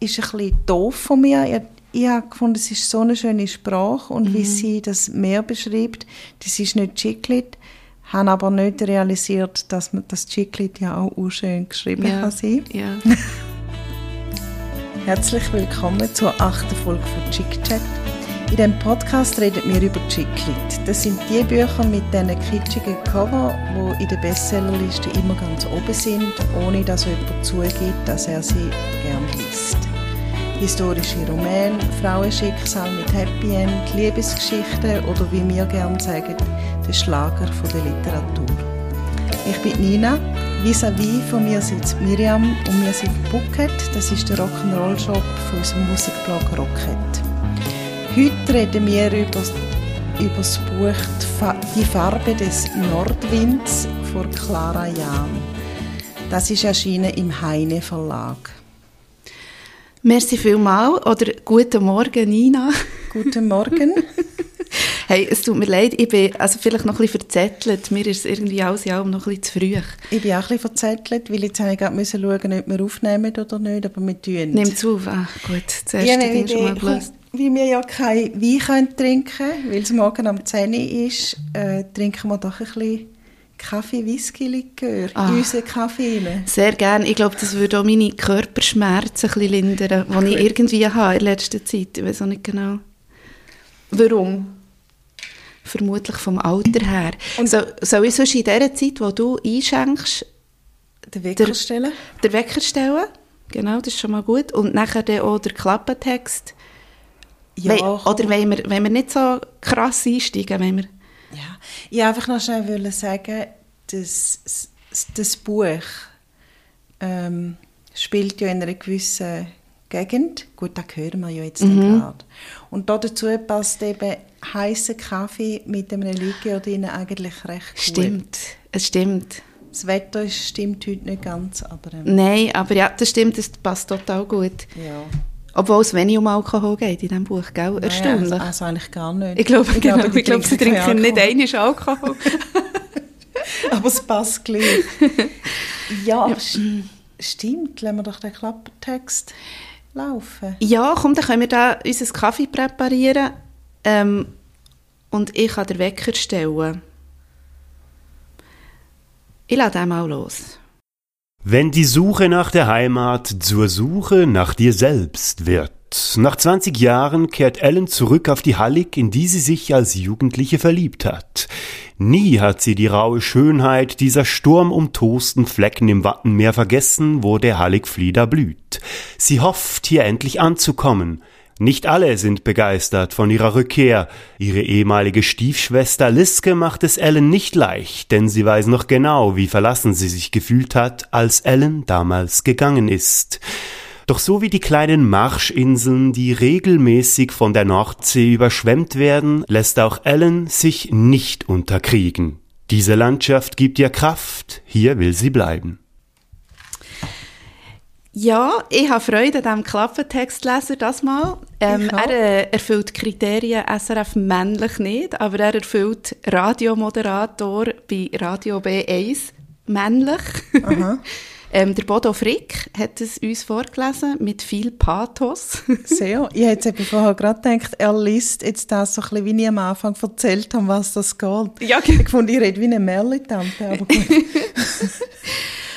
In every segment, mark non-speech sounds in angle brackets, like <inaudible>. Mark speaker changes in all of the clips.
Speaker 1: ist ein bisschen doof von mir. Ich, ich habe gefunden, es ist so eine schöne Sprache und mhm. wie sie das Meer beschreibt, das ist nicht Chiclet, habe aber nicht realisiert, dass man das Chiclet ja auch schön geschrieben ja. kann sein.
Speaker 2: Ja. <laughs>
Speaker 1: Herzlich willkommen zur achten Folge von Chick Chat. In diesem Podcast reden wir über Chicklit. Das sind die Bücher mit diesen kitschigen Cover, die in der Bestsellerliste immer ganz oben sind, ohne dass jemand zugibt, dass er sie gern liest. Historische Romane, Frauenschicksal mit Happy End, Liebesgeschichten oder wie wir gerne sagen, der Schlager der Literatur. Ich bin Nina, vis-à-vis von mir sitzt Miriam und wir sind Bucket, das ist der Rock'n'Roll-Shop von unserem Musikblog Rocket. Heute reden wir über, über das Buch Die Farbe des Nordwinds von Clara Jahn. Das ist erschienen im Heine Verlag.
Speaker 2: Merci vielmals oder guten Morgen, Nina.
Speaker 1: Guten Morgen. <laughs>
Speaker 2: hey, es tut mir leid, ich bin also vielleicht noch ein bisschen verzettelt. Mir ist es irgendwie alles allem noch ein bisschen zu früh.
Speaker 1: Ich bin auch ein bisschen verzettelt, weil jetzt habe ich gerade schauen ob wir aufnehmen oder nicht, aber wir tun
Speaker 2: Nimm zu auf. Ah, gut, zuerst ja, Ding schon mal gelöst
Speaker 1: wie wir ja kein Wein können trinken können, weil es morgen am 10 Uhr ist, äh, trinken wir doch ein bisschen Kaffee, Whisky, Likör ah, in unseren Kaffee rein.
Speaker 2: Sehr gerne. Ich glaube, das würde auch meine Körperschmerzen ein bisschen lindern, die ich irgendwie habe in letzter Zeit. Ich weiß auch nicht genau. Warum? Vermutlich vom Alter her. Und so, soll ich sonst in der Zeit, wo du einschenkst,
Speaker 1: den Wecker der, stellen?
Speaker 2: Den Wecker stellen, genau, das ist schon mal gut. Und nachher dann auch der Klappentext ja, We oder wenn wir, wenn wir nicht so krass einsteigen, wenn wir...
Speaker 1: Ja, ich einfach noch schnell sagen, das, das Buch ähm, spielt ja in einer gewissen Gegend. Gut, da hören wir ja jetzt mhm. gerade. Und dazu passt eben heißer Kaffee mit einem drin eigentlich recht
Speaker 2: gut. Stimmt, es stimmt.
Speaker 1: Das Wetter stimmt heute nicht ganz, aber...
Speaker 2: Ähm, Nein, aber ja, das stimmt, das passt total gut.
Speaker 1: Ja.
Speaker 2: Obwohl es wenig um Alkohol geht in diesem Buch, gell? Erstaunlich.
Speaker 1: Also, also eigentlich gar nicht.
Speaker 2: Ich glaube, ich glaube, ich glaube sie trinken nicht einiges Alkohol. <laughs>
Speaker 1: aber es passt gleich. <laughs> ja, ja. stimmt. Lassen wir doch den Klappertext laufen.
Speaker 2: Ja, komm, dann können wir da unseren Kaffee präparieren ähm, und ich kann den Wecker stellen. Ich lade den mal los.
Speaker 3: Wenn die Suche nach der Heimat zur Suche nach dir selbst wird. Nach 20 Jahren kehrt Ellen zurück auf die Hallig, in die sie sich als Jugendliche verliebt hat. Nie hat sie die raue Schönheit dieser sturmumtosten Flecken im Wattenmeer vergessen, wo der Halligflieder blüht. Sie hofft, hier endlich anzukommen. Nicht alle sind begeistert von ihrer Rückkehr. Ihre ehemalige Stiefschwester Liske macht es Ellen nicht leicht, denn sie weiß noch genau, wie verlassen sie sich gefühlt hat, als Ellen damals gegangen ist. Doch so wie die kleinen Marschinseln, die regelmäßig von der Nordsee überschwemmt werden, lässt auch Ellen sich nicht unterkriegen. Diese Landschaft gibt ihr Kraft, hier will sie bleiben.
Speaker 2: Ja, ich habe Freude an diesem Klappentextleser das mal. Ähm, er äh, erfüllt Kriterien SRF männlich nicht, aber er erfüllt Radiomoderator bei Radio B1 männlich. <laughs> ähm, der Bodo Frick hat es uns vorgelesen mit viel Pathos. <laughs>
Speaker 1: Sehr. Ich hätte jetzt vorher gerade gedacht, er liest jetzt das so ein bisschen, wie ich am Anfang erzählt habe, was das geht.
Speaker 2: Ja.
Speaker 1: Ich fand, ich rede wie eine Merli-Tante, aber gut. <laughs>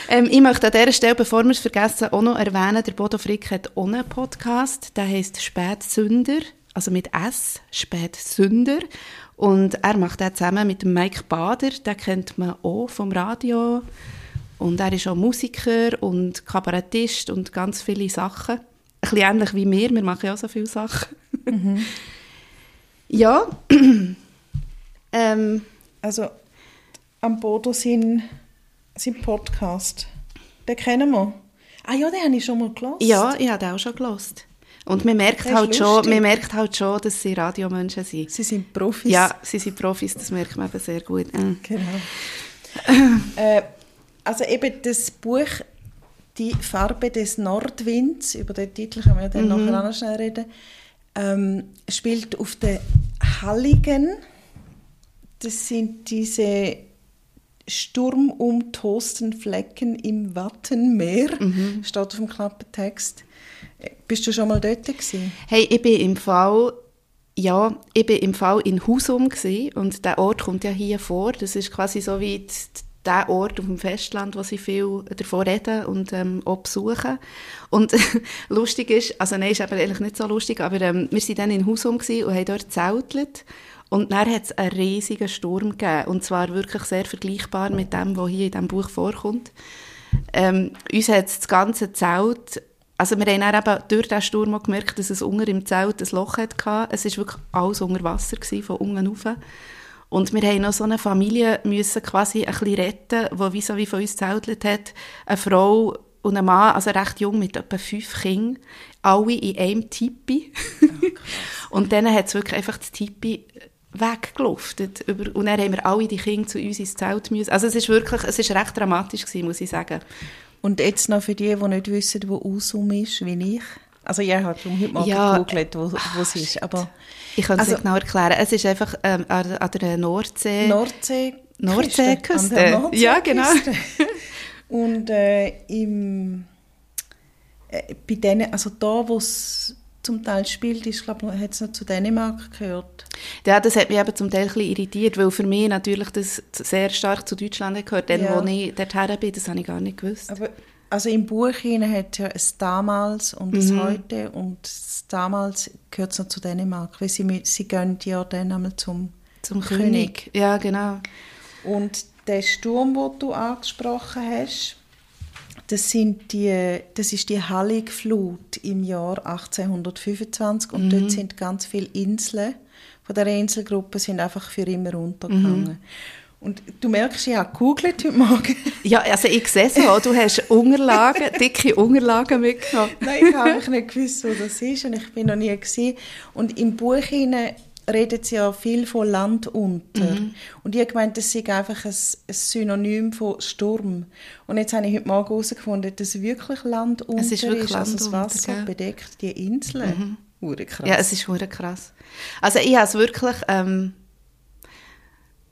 Speaker 2: Ähm, ich möchte an dieser Stelle, bevor wir es vergessen, auch noch erwähnen, der Bodo Frick hat auch einen Podcast, der heisst Spätsünder, also mit S, Spätsünder. Und er macht das zusammen mit Mike Bader, den kennt man auch vom Radio. Und er ist auch Musiker und Kabarettist und ganz viele Sachen. Ein bisschen ähnlich wie wir, wir machen ja auch so viele Sachen. Mhm. <laughs> ja. <clears throat>
Speaker 1: ähm, also am Bodo sind sein Podcast. Den kennen wir. Ah ja, den habe ich schon mal gelesen.
Speaker 2: Ja, ich habe den auch schon gelesen. Und man merkt, halt schon, man merkt halt schon, dass sie Radiomenschen sind.
Speaker 1: Sie sind Profis.
Speaker 2: Ja, sie sind Profis, das merkt man eben sehr gut.
Speaker 1: Genau. <laughs> äh, also eben das Buch «Die Farbe des Nordwinds», über den Titel können wir dann mhm. nachher noch schnell reden, ähm, spielt auf den Halligen. Das sind diese sturmumtosten Flecken im Wattenmeer, mhm. steht auf dem Klappentext. Bist du schon mal dort gewesen?
Speaker 2: Hey, ich bin im Fall, ja, ich bin im Fall in Husum gewesen, und der Ort kommt ja hier vor. Das ist quasi so wie die, der Ort auf dem Festland, wo sie viel davon reden und ähm, auch besuchen. Und <laughs> lustig ist, also nein, ist aber eigentlich nicht so lustig, aber ähm, wir waren dann in Husum gewesen und haben dort zeltet. Und dann hat es einen riesigen Sturm gegeben. Und zwar wirklich sehr vergleichbar mit dem, was hier in diesem Buch vorkommt. Ähm, uns hat das ganze Zelt also wir haben dann eben durch diesen Sturm auch gemerkt, dass es unter im Zelt ein Loch hatte. Es war wirklich alles unter Wasser, gewesen, von unten rauf. Und wir haben noch so eine Familie müssen quasi ein bisschen retten, die wie so wie von uns zeltet hat. Eine Frau und ein Mann, also recht jung, mit etwa fünf Kindern, alle in einem Tipi. Oh, <laughs> und dann hat es wirklich einfach das Tipi weggeluftet. Und dann haben wir alle die Kinder zu uns ins Zelt müssen. Also es ist wirklich, es ist recht dramatisch gewesen, muss ich sagen.
Speaker 1: Und jetzt noch für die, die nicht wissen, wo Usum ist, wie ich. Also ich habe heute mal ja, gegoogelt, wo, wo es ist. Aber,
Speaker 2: ich kann es also, nicht genau erklären. Es ist einfach ähm, an, an der Nordsee.
Speaker 1: Nordsee.
Speaker 2: Nordseeküste.
Speaker 1: Nordsee ja, genau. <laughs> Und äh, im, äh, bei denen, also da, wo es zum Teil spielt, ist, glaube ich, hat es noch zu Dänemark gehört.
Speaker 2: Ja, das hat mich eben zum Teil ein bisschen irritiert, weil für mich natürlich das sehr stark zu Deutschland gehört. Dann, ja. wo ich dorthin bin, das habe ich gar nicht gewusst.
Speaker 1: Aber also im Buch hat ja es damals und es mhm. heute und das damals gehört es noch zu Dänemark, weil sie, sie gehen ja dann einmal zum,
Speaker 2: zum König. König. Ja, genau.
Speaker 1: Und der Sturm, den du angesprochen hast, das, sind die, das ist die Halligflut im Jahr 1825 und mhm. dort sind ganz viele Inseln von der Inselgruppe sind einfach für immer untergegangen. Mhm. Und du merkst, ich habe gegoogelt heute Morgen. <laughs>
Speaker 2: Ja, also ich sehe so, du hast Unterlagen, <laughs> dicke Unterlagen mitgenommen.
Speaker 1: Nein, ich habe nicht gewusst, wo das ist und ich bin noch nie gesehen. Und im Buch hinein redet sie ja viel von Land unter. Mhm. Und ich habe gemeint, das sei einfach ein, ein, Synonym von Sturm. Und jetzt habe ich heute Morgen herausgefunden, dass wirklich Land unter es ist. Wirklich ist also das Wasser unter, bedeckt die Inseln.
Speaker 2: Mhm. krass. Ja, es ist krass. Also ich habe es wirklich... Ähm,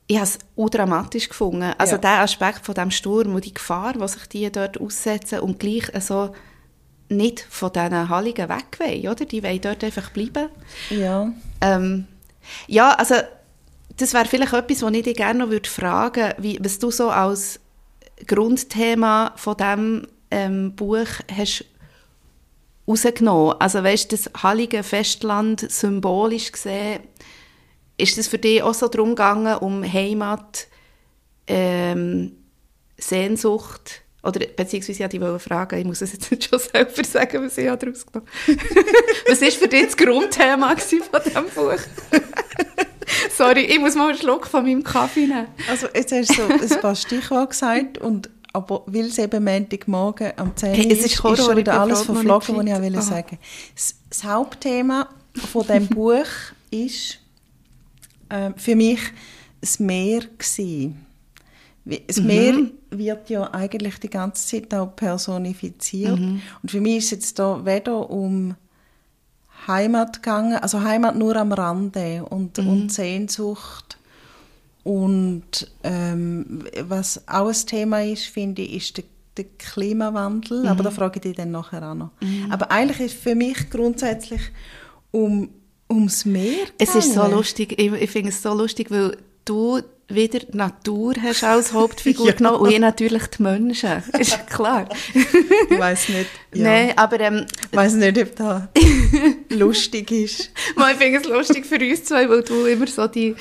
Speaker 2: ich habe es dramatisch gefunden. Also ja. der Aspekt von dem Sturm und die Gefahr, die sich die dort aussetzen und gleich so nicht von diesen Halligen weg wollen, oder? Die wollen dort einfach bleiben.
Speaker 1: Ja.
Speaker 2: Ähm, ja, also das wäre vielleicht etwas, was ich dich gerne noch fragen würde, was du so als Grundthema von diesem ähm, Buch hast rausgenommen. Also weißt du, das Heilige Festland symbolisch gesehen, ist das für dich auch so darum gegangen, um Heimat, ähm, Sehnsucht, oder beziehungsweise ich wollte fragen, ich muss es jetzt nicht schon selber sagen, was ich daraus genommen <laughs> Was war für dich das Grundthema von diesem Buch? <laughs> Sorry, ich muss mal einen Schluck von meinem Kaffee nehmen.
Speaker 1: Also jetzt hast du so ein paar Stichworte gesagt und aber weil es eben Montagmorgen am 10 hey, ist, ist, schon wieder alles verflogen, was ich auch will sagen das, das Hauptthema von dem <laughs> Buch ist äh, für mich das Meer gewesen. Das mhm. Meer wird ja eigentlich die ganze Zeit auch personifiziert. Mhm. Und für mich ist es jetzt da weder um Heimat gegangen, also Heimat nur am Rande und, mhm. und Sehnsucht. Und ähm, was auch ein Thema ist, finde ich, ist der, der Klimawandel. Mhm. Aber da frage ich dich dann nachher auch noch. Mhm. Aber eigentlich ist für mich grundsätzlich um, ums Meer gegangen.
Speaker 2: Es ist so lustig, ich, ich finde es so lustig, weil du wieder die Natur hast als Hauptfigur <laughs> ja. genommen und ich natürlich die Menschen. <laughs> Ist klar.
Speaker 1: ich weiss nicht.
Speaker 2: Ja. Nein, aber... Ähm,
Speaker 1: ich weiss nicht, ob das <laughs> lustig ist.
Speaker 2: ich finde es lustig für uns zwei, weil du immer so die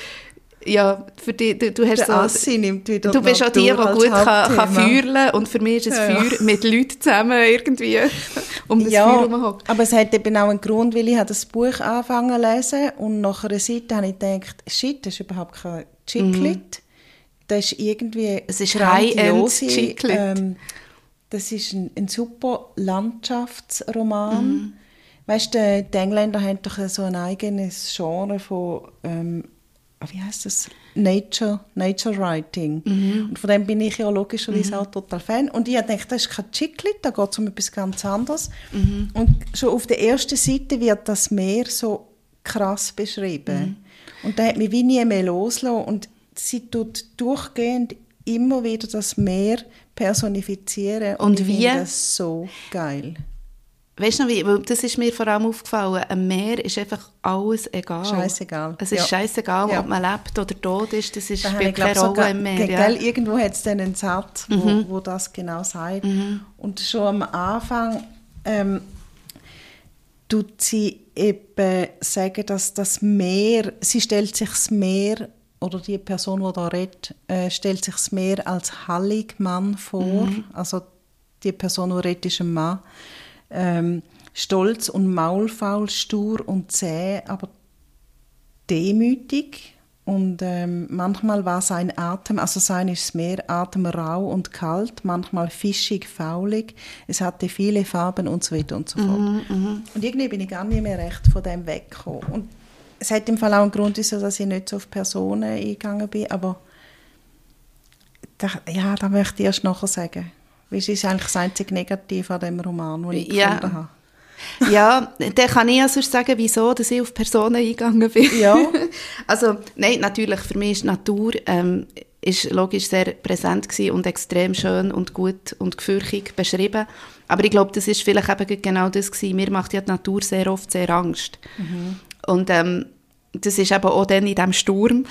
Speaker 2: ja, für die, du, du hast
Speaker 1: Der
Speaker 2: so...
Speaker 1: Nimmt wieder
Speaker 2: Du bist auch die, die gut kann, kann feuern und für mich ist es ja. Feuer mit Leuten zusammen irgendwie <laughs> um das ja, Feuer herum.
Speaker 1: aber es hat eben auch einen Grund, weil ich das Buch angefangen zu lesen und nach einer Seite habe ich gedacht, shit, das ist überhaupt kein Chiclet. Mhm. Das ist irgendwie
Speaker 2: Es ist High-End Chiclet. Ähm,
Speaker 1: das ist ein, ein super Landschaftsroman. Mhm. Weißt du, die Engländer haben doch so ein eigenes Genre von ähm, wie heißt das? Nature, Nature Writing. Mhm. Und von dem bin ich ja logischerweise mhm. auch total Fan. Und ich dachte, das ist kein Chiclet, da geht es um etwas ganz anderes. Mhm. Und schon auf der ersten Seite wird das Meer so krass beschrieben. Mhm. Und da hat mich wie nie mehr losgelassen. Und sie tut durchgehend immer wieder das Meer personifizieren.
Speaker 2: Und, und wie?
Speaker 1: das so geil.
Speaker 2: Weißt du wie, weil das ist mir vor allem aufgefallen, am Meer ist einfach alles egal.
Speaker 1: Scheißegal.
Speaker 2: Es ist
Speaker 1: Ja.
Speaker 2: scheißegal,
Speaker 1: Ja.
Speaker 2: ob man lebt oder tot ist, das ist,
Speaker 1: Da
Speaker 2: spielt keine Rolle im Meer. Ja. Mhm.
Speaker 1: gell, irgendwo hat es dann einen Satz, wo, wo das genau sagt. Und schon am Anfang ähm, tut sie eben sagen, dass das Meer, sie stellt sich das Meer, oder die Person, die da redet, äh, stellt sich das Meer als Halligmann vor.
Speaker 2: Mhm.
Speaker 1: Also die Person, die redet, ist ein Mann. Ähm, stolz und maulfaul, stur und zäh, aber demütig und ähm, manchmal war sein Atem, also sein ist das Meer, Atem rau und kalt, manchmal fischig, faulig, es hatte viele Farben und so weiter und so fort. Und irgendwie bin ich gar nicht mehr recht von dem weggekommen. Und es hat im Fall auch einen Grund, dass ich nicht so auf Personen eingegangen bin, aber da, ja, da möchte ich erst nachher sagen. Es ist eigentlich das einzige Negative an dem Roman, den ich
Speaker 2: Ja.
Speaker 1: gefunden habe. <laughs>
Speaker 2: Ja, dann kann ich ja sonst sagen, wieso dass ich auf Personen eingegangen bin.
Speaker 1: Ja. <laughs>
Speaker 2: also, nein, natürlich, für mich ist Natur ähm, ist logisch sehr präsent und extrem schön und gut und gefürchtig beschrieben. Aber ich glaube, das ist vielleicht eben genau das gewesen. Mir macht ja die Natur sehr oft sehr Angst. Und ähm, das ist eben auch dann in diesem Sturm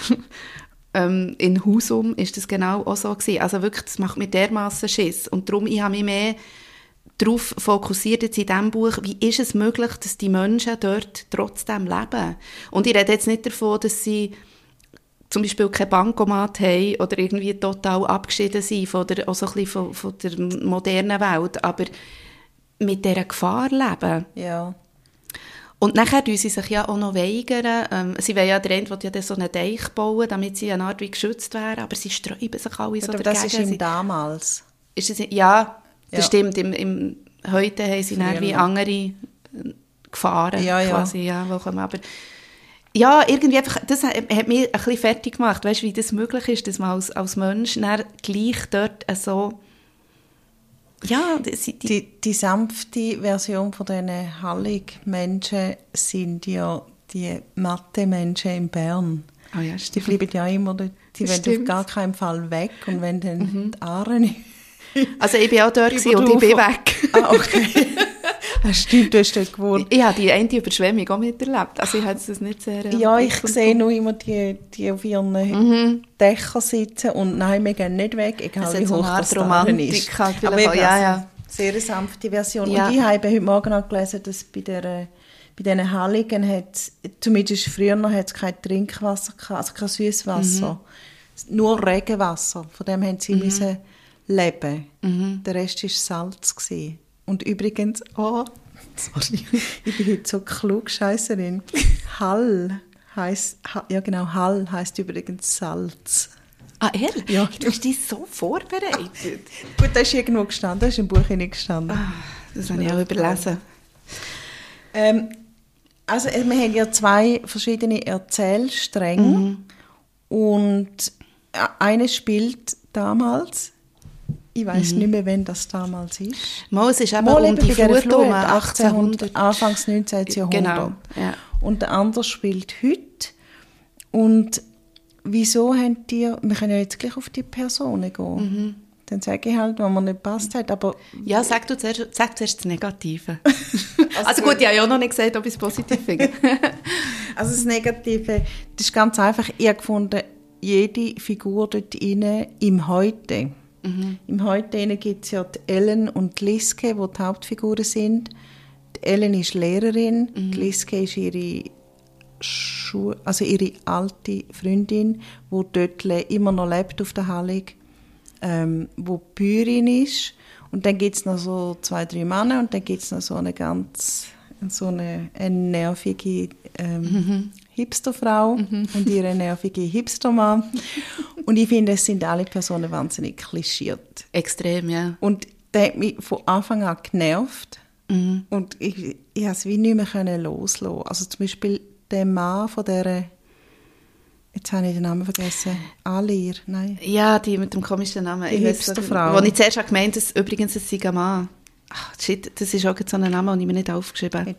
Speaker 2: ähm, in Husum ist das genau auch so gewesen. Also wirklich, das macht mir dermaßen Schiss. Und darum, ich habe mich mehr darauf fokussiert jetzt in diesem Buch, wie ist es möglich, dass die Menschen dort trotzdem leben. Und ich rede jetzt nicht davon, dass sie zum Beispiel kein Bankomat haben oder irgendwie total abgeschieden sind von der, so von, von der modernen Welt, aber mit dieser Gefahr leben.
Speaker 1: Ja.
Speaker 2: Und nachher tun sie sich ja auch noch weigern. Ähm, sie wollen ja, der eine will ja so einen Teich bauen, damit sie eine Art wie geschützt wären, aber sie sträuben sich alle so
Speaker 1: aber
Speaker 2: dagegen.
Speaker 1: das ist
Speaker 2: Sie-
Speaker 1: damals.
Speaker 2: ist es, ja, das
Speaker 1: Ja.
Speaker 2: stimmt. Im, im, heute haben sie dann wie andere äh, Gefahren
Speaker 1: Ja, ja.
Speaker 2: quasi, ja, die kommen. Aber ja, irgendwie einfach, das hat hat mich ein bisschen fertig gemacht, weißt du, wie das möglich ist, dass man als, als Mensch dann gleich dort so, ja, die, die,
Speaker 1: Die, sanfte Version von diesen Hallig-Menschen sind ja die Mathe-Menschen in Bern.
Speaker 2: oh ja,
Speaker 1: Die bleiben ja immer dort. Die wollen auf gar keinen Fall weg. Und wenn dann die Aare
Speaker 2: Also ich bin auch dort und ich bin weg.
Speaker 1: Ah, okay. <laughs> <laughs> Stimmt, du hast dort gewohnt.
Speaker 2: Ich habe die eine Überschwemmung auch miterlebt, also ich habe das nicht sehr... äh,
Speaker 1: Ja, ich sehe nur immer die, die auf ihren Dächern sitzen und nein, wir gehen nicht weg, egal
Speaker 2: Es hat
Speaker 1: wie
Speaker 2: so
Speaker 1: hoch
Speaker 2: Art
Speaker 1: das
Speaker 2: Romantik
Speaker 1: ist.
Speaker 2: halt
Speaker 1: Aber eben,
Speaker 2: ja,
Speaker 1: also,
Speaker 2: ja.
Speaker 1: Sehr sanfte Version.
Speaker 2: Ja.
Speaker 1: Und ich habe heute Morgen auch gelesen, dass bei der bei diesen Halligen hat zumindest früher noch hat's kein Trinkwasser gehabt, also kein Süßwasser,
Speaker 2: Mhm.
Speaker 1: nur Regenwasser. Von dem haben sie müssen leben.
Speaker 2: Mhm.
Speaker 1: Der Rest war Salz gewesen. Und übrigens, oh, sorry, <laughs> ich bin heute so klug, Scheisserin. <laughs> Hall heißt, ja genau, Hall heißt übrigens Salz.
Speaker 2: Ah, ehrlich?
Speaker 1: Ja.
Speaker 2: Du hast dich so vorbereitet. <laughs>
Speaker 1: Gut, das ist irgendwo gestanden, das ist im Buch nicht gestanden.
Speaker 2: Ah, das habe ich auch überlesen.
Speaker 1: Ähm, also äh, wir haben ja zwei verschiedene Erzählstränge
Speaker 2: Mhm.
Speaker 1: und äh, eine spielt damals, ich weiß
Speaker 2: Mhm.
Speaker 1: nicht mehr, wann das damals ist.
Speaker 2: Mal, es ist eben
Speaker 1: Mal
Speaker 2: um die Flut
Speaker 1: Flut,
Speaker 2: um
Speaker 1: 1800,
Speaker 2: 1800.
Speaker 1: Anfangs 19. Jahrhundert.
Speaker 2: Genau, ja.
Speaker 1: Und der andere spielt heute. Und wieso haben die, wir können ja jetzt gleich auf die Personen gehen.
Speaker 2: Mhm.
Speaker 1: Dann sage ich halt, wenn mir nicht passt hat, aber
Speaker 2: Ja, sag du zuerst, sag zuerst das Negative. <laughs> also gut, ich habe ja auch noch nicht gesagt, ob ich es positiv finde. <laughs>
Speaker 1: Also das Negative, das ist ganz einfach. Ich habe gefunden, jede Figur dort inne im Heute. Im Heute gibt es ja die Ellen und die Liske, die die Hauptfiguren sind. Die Ellen ist Lehrerin, die Liske ist ihre, Schu also ihre alte Freundin, die dort immer noch lebt auf der Hallig, ähm, wo Bäuerin ist. Und dann gibt es noch so zwei, drei Männer und dann gibt es noch so eine ganz so eine, eine nervige ähm, Hipsterfrau und ihre nervige Hipstermann. und ich finde, es sind alle Personen wahnsinnig klischiert.
Speaker 2: Extrem, ja.
Speaker 1: Und der hat mich von Anfang an genervt. Und ich, ich habe es wie nicht mehr können loslassen. Also zum Beispiel der Mann von der, jetzt habe ich den Namen vergessen, Alir, nein.
Speaker 2: Ja, die mit dem komischen Namen.
Speaker 1: Die
Speaker 2: Ich weiss
Speaker 1: Hipsterfrau.
Speaker 2: Wo ich zuerst habe gemeint dass übrigens ein Sigaman. Ach, shit, das ist auch so ein Name, den ich mir nicht aufgeschrieben habe.
Speaker 1: Ich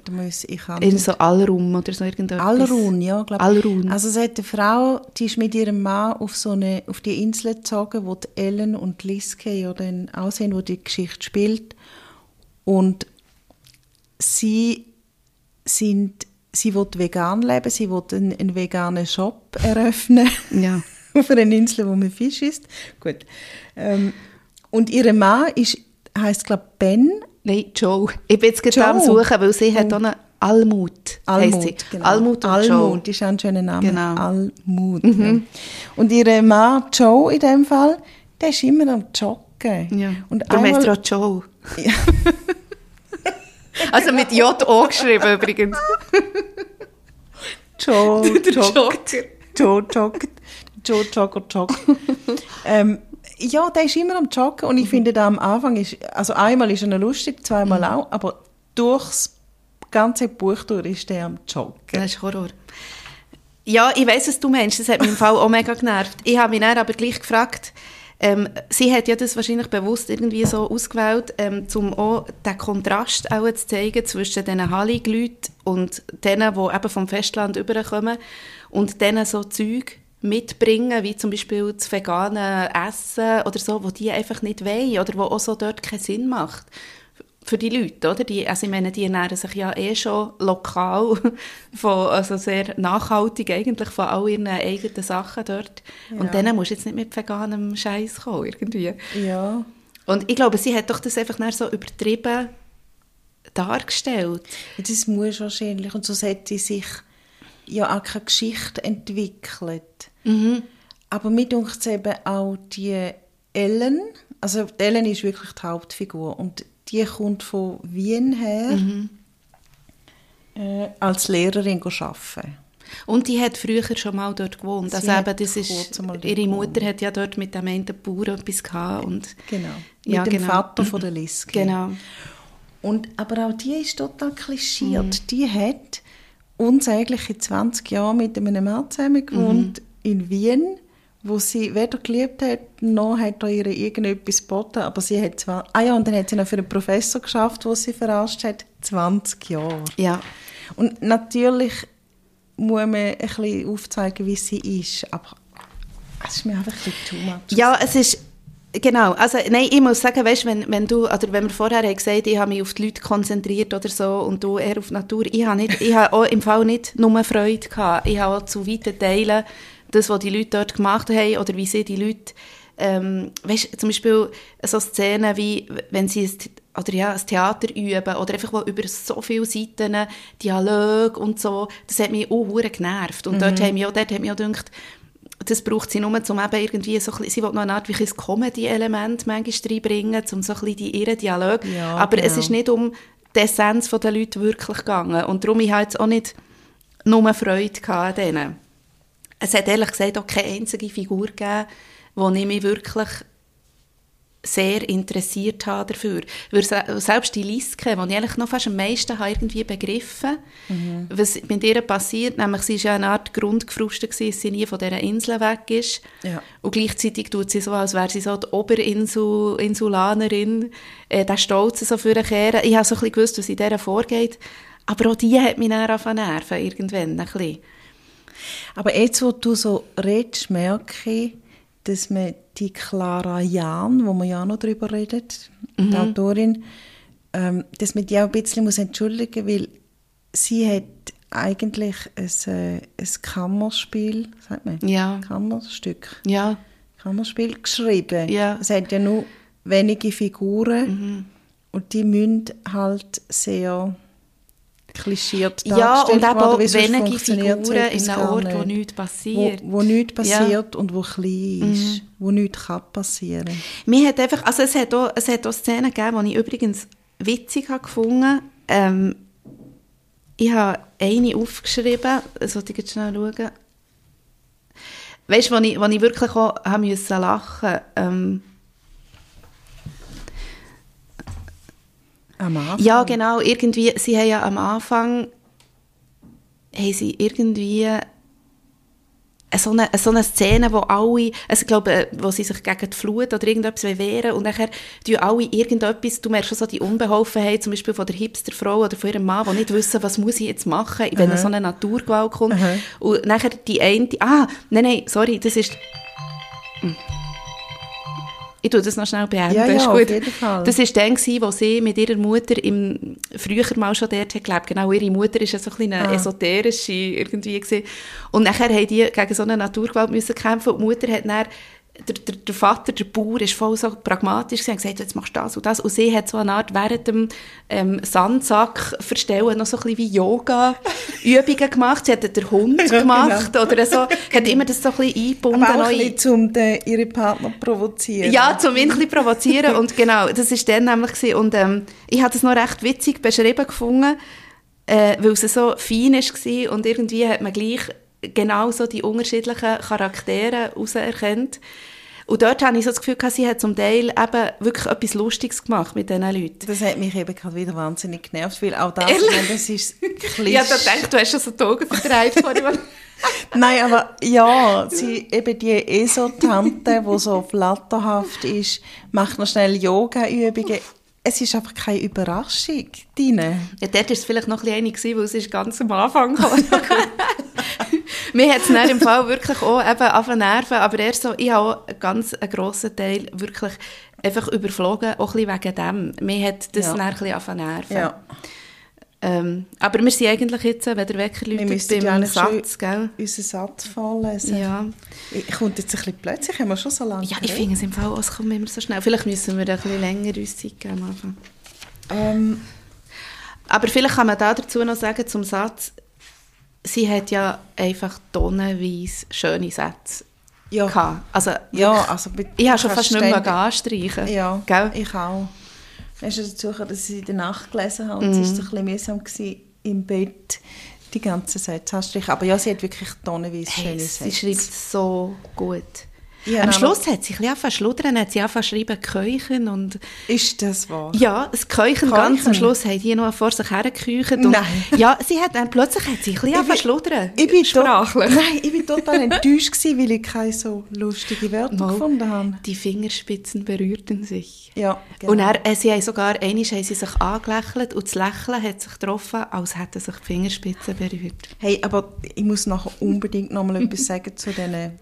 Speaker 2: In so Allrum oder so irgendetwas.
Speaker 1: Alrun, ja, glaube
Speaker 2: Alrun.
Speaker 1: Also es hat eine Frau, die ist mit ihrem Mann auf so eine, auf die Insel gezogen, wo die Ellen und Liske ja dann auch sind, wo die Geschichte spielt. Und sie sind, sie will vegan leben, sie will einen, einen veganen Shop eröffnen.
Speaker 2: Ja. <laughs>
Speaker 1: auf einer Insel, wo man Fisch isst. Gut. Ähm, und ihr Mann ist, heisst glaube Ben.
Speaker 2: Nein, Joe. Ich bin jetzt gerade
Speaker 1: Joe.
Speaker 2: am Suchen, weil sie hat auch einen Almut.
Speaker 1: Almut, genau.
Speaker 2: Almut und
Speaker 1: Almut
Speaker 2: Joe.
Speaker 1: ist ein schöner Name.
Speaker 2: Genau.
Speaker 1: Almut. Ja. Und ihr Mann Joe in dem Fall, der ist immer am Joggen.
Speaker 2: Ja.
Speaker 1: Und
Speaker 2: Darum
Speaker 1: einmal,
Speaker 2: er auch Joe. <laughs> also mit J-O geschrieben übrigens. <laughs> <laughs>
Speaker 1: Joe joggt.
Speaker 2: Jogger.
Speaker 1: Joe joggt. Joe Jogger joggt. ähm, ja, der ist immer am Joggen und ich finde, da am Anfang ist, also einmal ist er noch lustig, zweimal auch, aber durchs ganze Buch durch ist der am Joggen.
Speaker 2: Das ist Horror. Ja, ich weiss, was du meinst. Das hat mich im Fall auch mega genervt. Ich habe mich dann aber gleich gefragt, ähm, sie hat ja das wahrscheinlich bewusst irgendwie so ausgewählt, ähm, um auch den Kontrast auch zu zeigen zwischen diesen Hallig-Leuten und denen, die eben vom Festland überkommen und denen so Zeug mitbringen, wie zum Beispiel das vegane Essen oder so, wo die einfach nicht wollen oder wo auch so dort keinen Sinn macht für die Leute, oder? Die, also ich meine, die ernähren sich ja eh schon lokal, <laughs> von, also sehr nachhaltig eigentlich von all ihren eigenen Sachen dort. Und denen musst du jetzt nicht mit veganem Scheiß kommen, irgendwie.
Speaker 1: Ja.
Speaker 2: Und ich glaube, sie hat doch das einfach so übertrieben dargestellt.
Speaker 1: Ja, Das muss wahrscheinlich. Und so hat sie sich ja auch keine Geschichte entwickelt. Aber mir dunkt es eben auch die Ellen, also Ellen ist wirklich die Hauptfigur und die kommt von Wien her äh, als Lehrerin arbeiten.
Speaker 2: Und die hat früher schon mal dort gewohnt.
Speaker 1: Sie
Speaker 2: Also eben, das ist, ihre Mutter
Speaker 1: gewohnt.
Speaker 2: hat ja dort mit dem einen Bauer etwas gehabt. Und,
Speaker 1: Genau. Mit
Speaker 2: Ja,
Speaker 1: dem
Speaker 2: genau.
Speaker 1: Vater von der Liske.
Speaker 2: genau.
Speaker 1: Und, aber auch die ist total klischiert.
Speaker 2: Mhm.
Speaker 1: Die hat unsägliche 20 Jahre mit einem Mann zusammen gewohnt
Speaker 2: Mhm.
Speaker 1: In Wien, wo sie weder geliebt hat, noch hat er ihr irgendetwas geboten. Aber sie hat zwar... Ah ja, und dann hat sie noch für einen Professor geschafft, wo sie verarscht hat. 20 Jahre.
Speaker 2: Ja.
Speaker 1: Und natürlich muss man ein bisschen aufzeigen, wie sie ist. Aber es ist mir einfach ein bisschen too much.
Speaker 2: Ja, es ist genau. Also nein, ich muss sagen, weißt, wenn, wenn du oder wenn wir vorher haben gesagt, ich habe mich auf die Leute konzentriert oder so und du eher auf die Natur, ich habe nicht, ich habe auch im Fall nicht nur Freude gehabt. Ich habe auch zu weiten Teilen das, was die Leute dort gemacht haben oder wie sie die Leute ähm, weißt, zum Beispiel so Szenen wie, wenn sie ein, oder ja, ein Theater üben oder einfach wo über so viele Seiten Dialog und so, das hat mich auch verdammt genervt. Und dort, haben mich auch, dort hat mich auch gedacht, das braucht sie nur, um eben irgendwie so ein bisschen, sie will noch eine Art wie ein Comedy-Element manchmal reinbringen, um so ein bisschen die, ihren Dialog.
Speaker 1: Ja,
Speaker 2: Aber es
Speaker 1: genau.
Speaker 2: ist nicht um die Essenz der Leute wirklich gegangen. Und darum ich jetzt auch nicht nur Freude an denen. Es hat ehrlich gesagt auch keine einzige Figur gegeben, wo ich mich wirklich sehr interessiert habe dafür. Weil se- selbst die Liske, die ich eigentlich noch fast am meisten habe irgendwie begriffen was mit ihr passiert, nämlich sie war ja eine Art Grundgefrustet, dass sie nie von dieser Insel weg ist.
Speaker 1: Ja.
Speaker 2: Und gleichzeitig tut sie so, als wäre sie so die Oberinsulanerin, äh, der Stolz so für kehren. Ich habe so ein bisschen gewusst, was in dieser vorgeht. Aber auch die hat mich dann nerven, irgendwann ein bisschen.
Speaker 1: Aber jetzt, wo du so redest, merke ich, dass man die Clara Jahn, wo wir ja auch noch drüber reden, die
Speaker 2: Mhm.
Speaker 1: Autorin, ähm, dass man die auch ein bisschen muss entschuldigen muss, weil sie hat eigentlich ein, äh, ein Kammerspiel, sagt man?
Speaker 2: Ja.
Speaker 1: Kammerstück,
Speaker 2: Ja,
Speaker 1: Kammerspiel geschrieben.
Speaker 2: Ja.
Speaker 1: Es hat ja nur wenige Figuren und die müssen halt sehr klischiert
Speaker 2: ja und eben auch wenige Figuren in einem Ort, wo
Speaker 1: nicht.
Speaker 2: nichts passiert.
Speaker 1: Wo, wo nichts
Speaker 2: Ja. Mhm.
Speaker 1: passiert und wo klein ist, wo nichts kann passieren.
Speaker 2: Mir hat einfach, also es hat auch, es hat auch Szenen gegeben, die ich übrigens witzig habe gefunden ähm, Ich habe eine aufgeschrieben, das wollte ich jetzt schnell schauen. Weißt du, wo ich, wo ich wirklich auch haben müssen lachen ähm,
Speaker 1: Am Anfang.
Speaker 2: Ja, genau, irgendwie, sie haben ja am Anfang, haben sie irgendwie so eine, so eine Szene, wo alle, also ich glaube, wo sie sich gegen die Flut oder irgendetwas wehren und nachher tun alle irgendetwas, du merkst schon so die Unbeholfenheit, zum Beispiel von der Hipsterfrau oder von ihrem Mann, die nicht wissen, was muss ich jetzt machen, wenn so eine Naturgewalt kommt.
Speaker 1: Aha.
Speaker 2: Und nachher die eine, ah, nein, nein, sorry, das ist, Ich tue das noch schnell beenden.
Speaker 1: Ja, ja,
Speaker 2: ist
Speaker 1: auf
Speaker 2: gut.
Speaker 1: jeden Fall.
Speaker 2: Das war dann, gewesen, wo sie mit ihrer Mutter im, früher mal schon dort hat gelebt. Genau, ihre Mutter ist ja so ein bisschen eine
Speaker 1: Ah.
Speaker 2: esoterische irgendwie gewesen. Und nachher haben die gegen so eine Naturgewalt müssen kämpfen und die Mutter hat dann der, der, der Vater, der Bauer, ist voll so pragmatisch und gesagt, jetzt machst du das und das. Und sie hat so eine Art während dem ähm, Sandsack verstellen noch so ein bisschen wie Yoga-Übungen gemacht. Sie hat den Hund <laughs> gemacht oder so. Hat immer das so ein bisschen eingebunden.
Speaker 1: Aber auch ein bisschen, um den, ihre Partner zu provozieren.
Speaker 2: ja, zum ihn ein bisschen provozieren. Und genau, das war dann nämlich. Gewesen. Und ähm, ich habe das noch recht witzig beschrieben gefunden, äh, weil es so fein war und irgendwie hat man gleich genau so die unterschiedlichen Charaktere herauserkannt. Und dort habe ich so das Gefühl, sie hat zum Teil eben wirklich etwas Lustiges gemacht mit diesen Leuten.
Speaker 1: Das hat mich eben gerade wieder wahnsinnig genervt, weil auch das, meine, das ist
Speaker 2: Ich habe gedacht, du hast schon so die Augen verdreht vorhin. <laughs>
Speaker 1: Nein, aber ja, sie, eben die ESO-Tante, die so flatterhaft ist, macht noch schnell Yoga-Übungen. Es ist einfach keine Überraschung drin.
Speaker 2: Ja, dort war es vielleicht noch ein bisschen einig, weil es ist ganz am Anfang gekommen. <laughs> Mir hat es dann im Fall wirklich auch eben angefangen zu nerven, aber erst so, ich habe auch einen ganz einen grossen Teil wirklich einfach überflogen, auch ein bisschen wegen dem. Mir hat das
Speaker 1: Ja.
Speaker 2: dann ein bisschen angefangen zu nerven.
Speaker 1: Ja.
Speaker 2: Ähm, aber wir sind eigentlich jetzt, wenn der Wecker läutet, beim Satz, gell?
Speaker 1: Unseren Satz vorlesen.
Speaker 2: Ja.
Speaker 1: Ich kommt jetzt ein bisschen plötzlich, haben wir schon so lange
Speaker 2: ja, ich finde es im Fall, auch, es kommt immer so schnell. Vielleicht müssen wir ein bisschen länger uns Zeit geben am Anfang.
Speaker 1: ähm,
Speaker 2: Aber vielleicht kann man da dazu noch sagen, zum Satz, sie hat ja einfach tonnenweise schöne Sätze
Speaker 1: ja,
Speaker 2: gehabt. Also,
Speaker 1: ja, also
Speaker 2: ich habe schon fast nicht mehr anstreichen.
Speaker 1: Ja,
Speaker 2: Gell?
Speaker 1: ich auch. Weißt du, dazu, dass ich sie in der Nacht gelesen habe und
Speaker 2: Mhm.
Speaker 1: es war so ein bisschen mühsam gewesen, im Bett die ganzen Sätze anstreichen. Aber ja, sie hat wirklich tonnenweise
Speaker 2: Hey,
Speaker 1: schöne
Speaker 2: sie
Speaker 1: Sätze.
Speaker 2: schreibt so gut.
Speaker 1: Ja,
Speaker 2: Am Schluss hat sie ein bisschen angefangen zu schludern, hat sie angefangen schreiben, Keuchen und...
Speaker 1: Ist das wahr?
Speaker 2: Ja, das Keuchen,
Speaker 1: Keuchen?
Speaker 2: ganz am Schluss haben die noch vor sich hergekeucht. und-
Speaker 1: Nein.
Speaker 2: Ja, sie hat dann plötzlich hat sie ein bisschen angefangen zu schludern.
Speaker 1: Ich bin,
Speaker 2: sprachlich.
Speaker 1: Nein, ich bin total enttäuscht gewesen, weil ich keine so lustige Wörter
Speaker 2: Mal.
Speaker 1: gefunden habe.
Speaker 2: Die Fingerspitzen berührten sich.
Speaker 1: Ja, genau.
Speaker 2: Und er, äh, sie haben sogar, einmal haben sie sich angelächelt und das Lächeln hat sich getroffen, als hätten sich die Fingerspitzen berührt.
Speaker 1: Hey, aber ich muss nachher unbedingt noch mal etwas sagen zu diesen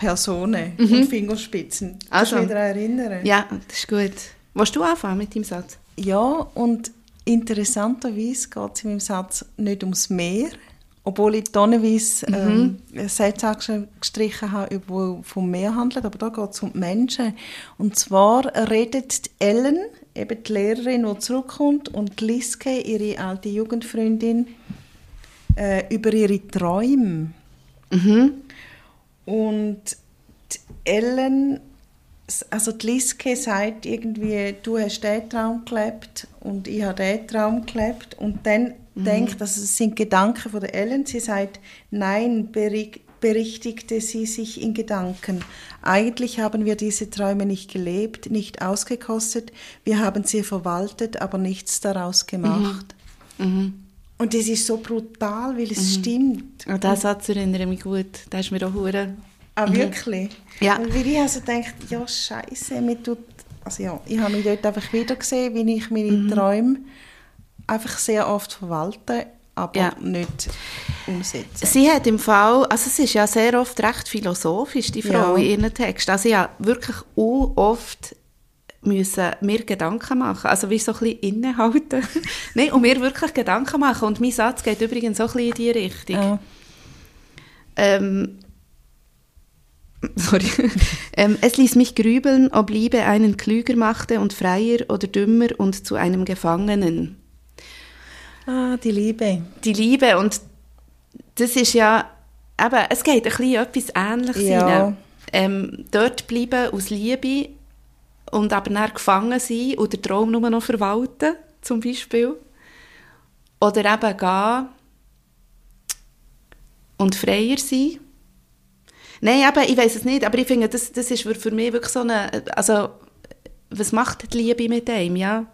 Speaker 1: Personen und Fingerspitzen. Kannst du
Speaker 2: Also.
Speaker 1: daran erinnern?
Speaker 2: Ja, das ist gut. Willst du anfangen mit deinem Satz?
Speaker 1: Ja, und interessanterweise geht es in meinem Satz nicht ums Meer, obwohl ich tonnenweise ähm, Sätze angestrichen habe, die vom Meer handeln, aber da geht es um die Menschen. Und zwar redet Ellen, eben die Lehrerin, die zurückkommt, und Liske, ihre alte Jugendfreundin, äh, über ihre Träume. Und Ellen, also die Liske sagt irgendwie, du hast den Traum gelebt und ich habe den Traum gelebt. Und dann denkt, also es sind Gedanken von der Ellen, sie sagt, nein, berichtigte sie sich in Gedanken. Eigentlich haben wir diese Träume nicht gelebt, nicht ausgekostet, wir haben sie verwaltet, aber nichts daraus gemacht. Und das ist so brutal, weil es stimmt.
Speaker 2: An diesen Satz erinnere ich mich gut. Der ist mir auch hure.
Speaker 1: Ah, wirklich?
Speaker 2: Ja.
Speaker 1: Und weil ich also gedacht, ja, scheiße, mir tut, also ja, ich habe mich dort einfach wieder gesehen, wie ich meine
Speaker 2: Mhm.
Speaker 1: Träume einfach sehr oft verwalte, aber
Speaker 2: Ja.
Speaker 1: nicht umsetze.
Speaker 2: Sie hat im Fall, also es ist ja sehr oft recht philosophisch, die Frau
Speaker 1: Ja.
Speaker 2: in ihren Texten. Also habe wirklich oft müssen mir Gedanken machen, also wie so ein bisschen innehalten. <laughs> Nein, und mir wirklich Gedanken machen. Und mein Satz geht übrigens auch ein bisschen in die Richtung.
Speaker 1: Ja.
Speaker 2: Ähm, <laughs> sorry. ähm, es ließ mich grübeln, ob Liebe einen klüger machte und freier oder dümmer und zu einem Gefangenen.
Speaker 1: Ah, die Liebe.
Speaker 2: Die Liebe und das ist ja, eben, es geht ein bisschen etwas Ähnliches
Speaker 1: Ja.
Speaker 2: rein. Ähm, dort bleiben aus Liebe und aber dann gefangen sein und den Traum nur noch verwalten, zum Beispiel. Oder eben gehen und freier sein. Nein, eben, ich weiß es nicht, aber ich finde, das, das ist für, mich wirklich so eine, also, was macht die Liebe mit einem, ja?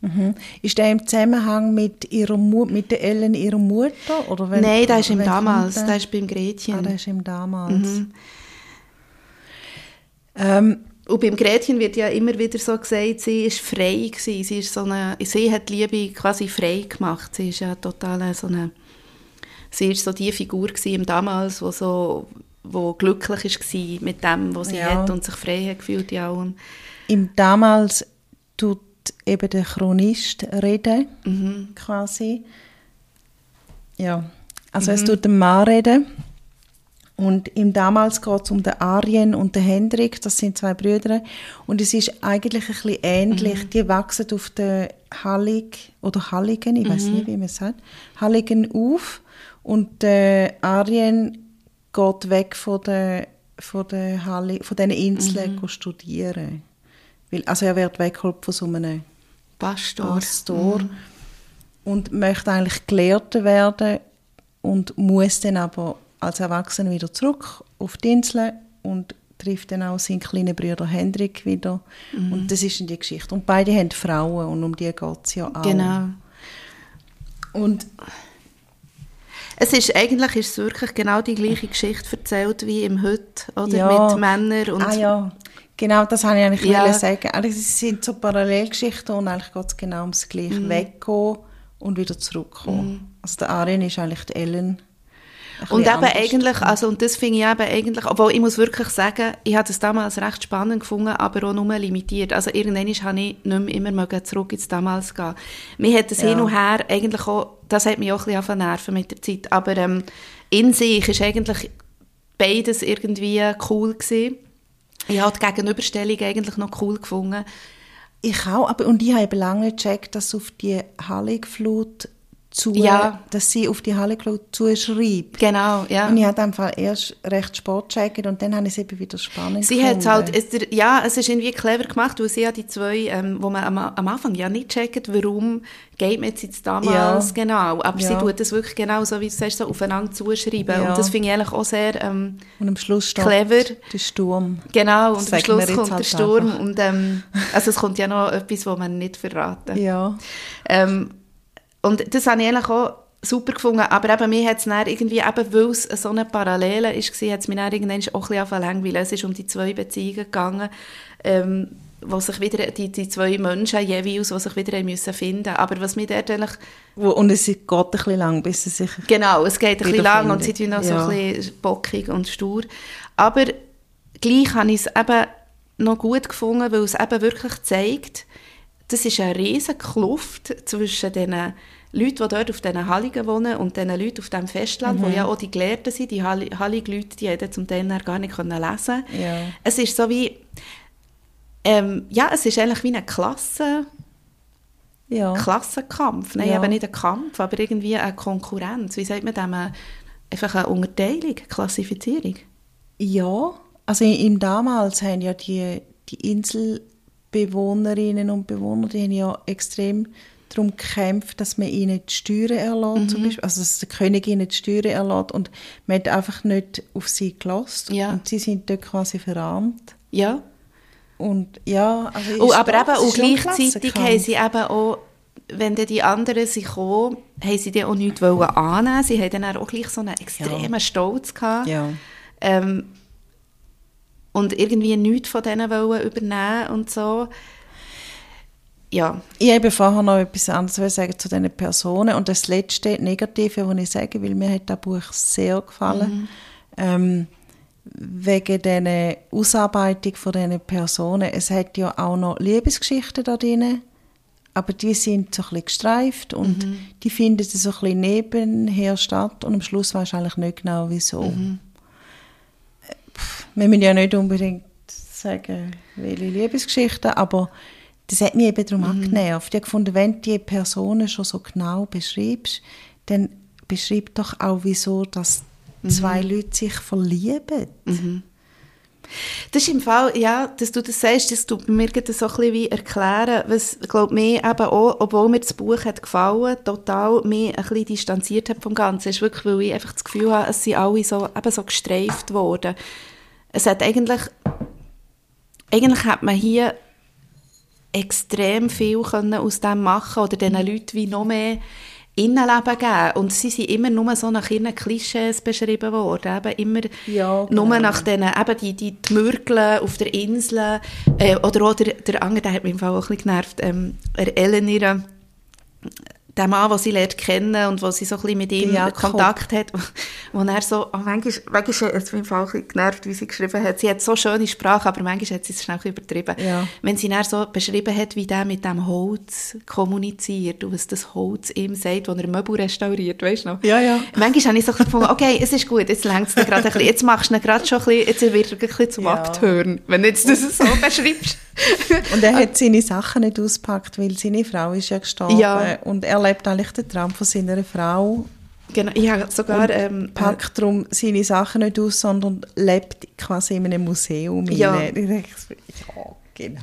Speaker 1: Mhm. Ist der im Zusammenhang mit, ihrer Mu mit der Ellen, ihrer Mutter? Oder wenn,
Speaker 2: Nein, das ist im damals, das ist beim Gretchen.
Speaker 1: Ah, das ist im damals.
Speaker 2: Mhm.
Speaker 1: Ähm,
Speaker 2: Und beim Gretchen wird ja immer wieder so gesagt, sie ist frei gewesen. Sie, ist so eine, sie hat die Liebe quasi frei gemacht. Sie ist ja total so eine, sie ist so die Figur gewesen im damals, wo so wo glücklich war mit dem, was sie
Speaker 1: Ja.
Speaker 2: hat und sich frei hat gefühlt in allem.
Speaker 1: Im damals tut eben der Chronist reden,
Speaker 2: Mhm.
Speaker 1: quasi. Ja, also es tut der Mann reden. Und im damals geht es um den Arjen und den Hendrik, das sind zwei Brüder. Und es ist eigentlich ein bisschen ähnlich. Die wachsen auf der Hallig oder Halligen, ich weiß nicht, wie man es sagt, Halligen auf. Und der Arjen geht weg von der, von der Halli, von diesen Inseln go studieren. Weil, also er wird weggeholt von so einem
Speaker 2: Pastor.
Speaker 1: Pastor und möchte eigentlich Gelehrter werden und muss dann aber als Erwachsener wieder zurück auf die Insel und trifft dann auch seinen kleinen Bruder Hendrik wieder. Und das ist dann die Geschichte. Und beide haben Frauen und um die geht es ja auch.
Speaker 2: Genau.
Speaker 1: Und
Speaker 2: Es ist, eigentlich ist es wirklich genau die gleiche Geschichte erzählt wie im Heute, oder?
Speaker 1: Ja.
Speaker 2: Mit Männern und...
Speaker 1: ah ja, genau, das habe ich eigentlich
Speaker 2: Ja.
Speaker 1: sagen. Also es sind so Parallelgeschichten und eigentlich geht es genau ums Gleiche. Weggehen und wieder zurückkommen. Also der Arjen ist eigentlich die Ellen.
Speaker 2: Und eben eigentlich, also und das finde ich eben eigentlich, obwohl ich muss wirklich sagen, ich habe das damals recht spannend gefunden, aber auch nur limitiert. Also irgendwann habe ich nicht mehr immer mögen zurück ins damals gehen. Mir hat das
Speaker 1: Ja.
Speaker 2: hin und her eigentlich auch, das hat mich auch ein bisschen nerven mit der Zeit, aber ähm, in sich ist eigentlich beides irgendwie cool gewesen. Ich habe die Gegenüberstellung eigentlich noch cool gefunden.
Speaker 1: Ich auch, aber und ich habe eben lange gecheckt, dass auf die Halligflut zu,
Speaker 2: Ja.
Speaker 1: dass sie auf die Halligflut zuschreibt.
Speaker 2: Genau, ja.
Speaker 1: Und ich habe einfach erst recht spät gecheckt und dann habe ich es eben wieder spannend
Speaker 2: Sie hat
Speaker 1: gefunden.
Speaker 2: halt, es, der- ja, es ist irgendwie clever gemacht, weil sie ja die zwei, ähm, wo man am, am Anfang ja nicht checkt, warum geht man jetzt, jetzt damals
Speaker 1: Ja.
Speaker 2: genau, aber sie
Speaker 1: Ja.
Speaker 2: tut das wirklich genau so, wie du sagst, so aufeinander zuschreiben und das finde ich eigentlich auch sehr ähm,
Speaker 1: und am Schluss
Speaker 2: clever.
Speaker 1: der Sturm.
Speaker 2: Genau, und am Schluss kommt der
Speaker 1: halt
Speaker 2: Sturm
Speaker 1: einfach.
Speaker 2: und ähm, also es kommt ja noch etwas, was man nicht verraten.
Speaker 1: Ja.
Speaker 2: Ähm, und das habe ich eigentlich auch super gefunden, aber eben mir hat es dann irgendwie, eben weil es so eine Parallele war, hat es mich dann irgendwann auch ein bisschen langweilen. Es ist um die zwei Beziehungen gegangen, ähm, wo sich wieder, die, die zwei Menschen jeweils, die sich wieder müssen finden Aber was mir dort eigentlich,
Speaker 1: Und es geht ein bisschen lang, bis sie sich...
Speaker 2: genau, es geht ein bisschen lang und sie tun noch
Speaker 1: Ja.
Speaker 2: so ein bisschen bockig und stur. Aber gleich habe ich es eben noch gut gefunden, weil es eben wirklich zeigt, das ist eine riesige Kluft zwischen den Leuten, die dort auf diesen Halligen wohnen und den Leuten auf dem Festland,
Speaker 1: Mhm.
Speaker 2: wo ja auch die Gelehrten sind. Die Halli- Hallig-Leute, die hätten zum Teil gar nicht können lesen
Speaker 1: Ja.
Speaker 2: Es ist so wie, ähm, ja, es ist eigentlich wie eine Klasse,
Speaker 1: Ja.
Speaker 2: Klassenkampf. Nein,
Speaker 1: Ja.
Speaker 2: eben nicht ein Kampf, aber irgendwie eine Konkurrenz. Wie sagt man dem? Äh, Einfach eine Unterteilung, Klassifizierung.
Speaker 1: Ja, also im damals haben ja die, die Inselbewohnerinnen und Bewohner, die haben ja extrem darum gekämpft, dass man ihnen die Steuern erlaubt, zum Beispiel. also dass der König ihnen die Steuern erlaubt und man hat einfach nicht auf sie gelassen
Speaker 2: Ja.
Speaker 1: und sie sind dort quasi verarmt.
Speaker 2: Ja.
Speaker 1: Und ja, also
Speaker 2: Oh, aber eben auch gleichzeitig haben sie eben auch, wenn dann die anderen sind gekommen, haben sie dann auch nichts wollen annehmen. Sie haben dann auch gleich so einen extremen Stolz gehabt.
Speaker 1: Ja.
Speaker 2: Ähm, und irgendwie nichts von denen wollen übernehmen und so. Ja,
Speaker 1: Ich habe vorher noch etwas anderes sagen zu diesen Personen. Und das letzte Negative, was ich sage, weil mir hat das Buch sehr gefallen, ähm, wegen dieser Ausarbeitung von diesen Personen. Es hat ja auch noch Liebesgeschichten da drin, aber die sind so ein bisschen gestreift und die finden so ein bisschen nebenher statt und am Schluss weiß eigentlich nicht genau, wieso. Pff, Wir müssen ja nicht unbedingt sagen, welche Liebesgeschichten, aber das hat mich eben darum angenervt. Ich habe gefunden, wenn du die Personen schon so genau beschreibst, dann beschreib doch auch, wieso dass zwei Leute sich verlieben.
Speaker 2: Das ist im Fall, ja, dass du das sagst, das tut mir gerade so ein bisschen wie erklären, was, glaube mir eben auch, obwohl mir das Buch hat gefallen, total mich ein bisschen distanziert hat vom Ganzen, ist wirklich, weil ich einfach das Gefühl habe, es sind alle so, eben so gestreift worden. Es hat eigentlich, eigentlich hat man hier extrem viel können aus dem machen oder diesen Leuten wie noch mehr Innenleben geben. Und sie sind immer nur so nach ihren Klischees beschrieben worden. Eben immer
Speaker 1: Ja,
Speaker 2: nur
Speaker 1: genau.
Speaker 2: nach diesen, eben die, die, die Mürgel auf der Insel. Äh, oder auch der, der andere, der hat mich im Fall auch ein bisschen genervt, ähm, Ellen, ihre, der Mann, den sie lernt kennen und wo sie so ein bisschen mit ihm
Speaker 1: Jakob.
Speaker 2: Kontakt hat, <laughs> wo er so, oh, manchmal, manchmal hat es mich Fall genervt, wie sie geschrieben hat. Sie hat so schöne Sprache, aber manchmal hat sie es schnell übertrieben.
Speaker 1: Ja.
Speaker 2: Wenn sie dann so beschrieben hat, wie der mit dem Holz kommuniziert und was das Holz ihm sagt, wenn er Möbel restauriert, weißt du noch?
Speaker 1: Ja, ja.
Speaker 2: Manchmal habe ich so gefunden, okay, es ist gut, jetzt dir gerade ein bisschen, jetzt machst du ihn gerade schon ein bisschen, jetzt wird er ein bisschen zum
Speaker 1: Ja.
Speaker 2: Abtören, wenn du jetzt das so <laughs> beschreibst.
Speaker 1: Und er hat seine Sachen nicht ausgepackt, weil seine Frau ist ja gestorben.
Speaker 2: Ja.
Speaker 1: Und er lebt eigentlich den Traum von seiner Frau.
Speaker 2: genau, ich habe sogar... Ähm,
Speaker 1: Packt darum seine Sachen nicht aus, sondern lebt quasi in einem Museum.
Speaker 2: Ja.
Speaker 1: ja, genau.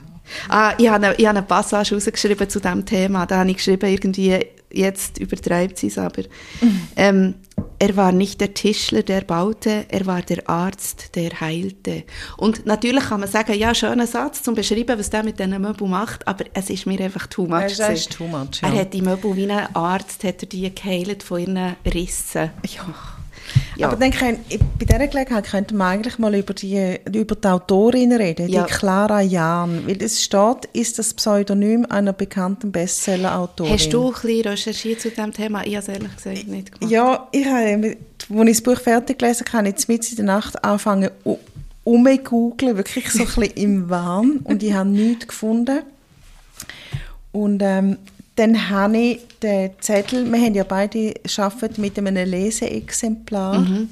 Speaker 2: Ah, ich habe, eine, ich habe eine Passage rausgeschrieben zu diesem Thema. Da habe ich geschrieben, irgendwie, jetzt übertreibt sie es aber. Ähm, er war nicht der Tischler, der baute, er war der Arzt, der heilte. Und natürlich kann man sagen, ja, schöner Satz zum beschreiben, was der mit diesen Möbeln macht, aber es ist mir einfach too much.
Speaker 1: Das ist too much, ja.
Speaker 2: Er hat die Möbel wie ein Arzt, hat er die geheilt von ihren Rissen.
Speaker 1: Ja.
Speaker 2: Ja.
Speaker 1: Aber dann können, bei dieser Gelegenheit könnten wir eigentlich mal über die, über die Autorin reden,
Speaker 2: Ja.
Speaker 1: die Clara Jahn. Weil es steht, ist das Pseudonym einer bekannten Bestseller-Autorin.
Speaker 2: Hast du ein bisschen recherchiert zu diesem Thema? Ich habe es ehrlich gesagt nicht gemacht.
Speaker 1: Ja, ich habe, als ich das Buch fertig gelesen habe, habe ich jetzt mitten in der Nacht angefangen, u- umzugoogeln, wirklich so ein bisschen im Wahn. Und ich habe nichts gefunden. Und ähm, dann habe ich den Zettel, wir haben ja beide arbeiten mit einem Leseexemplar,
Speaker 2: Mhm.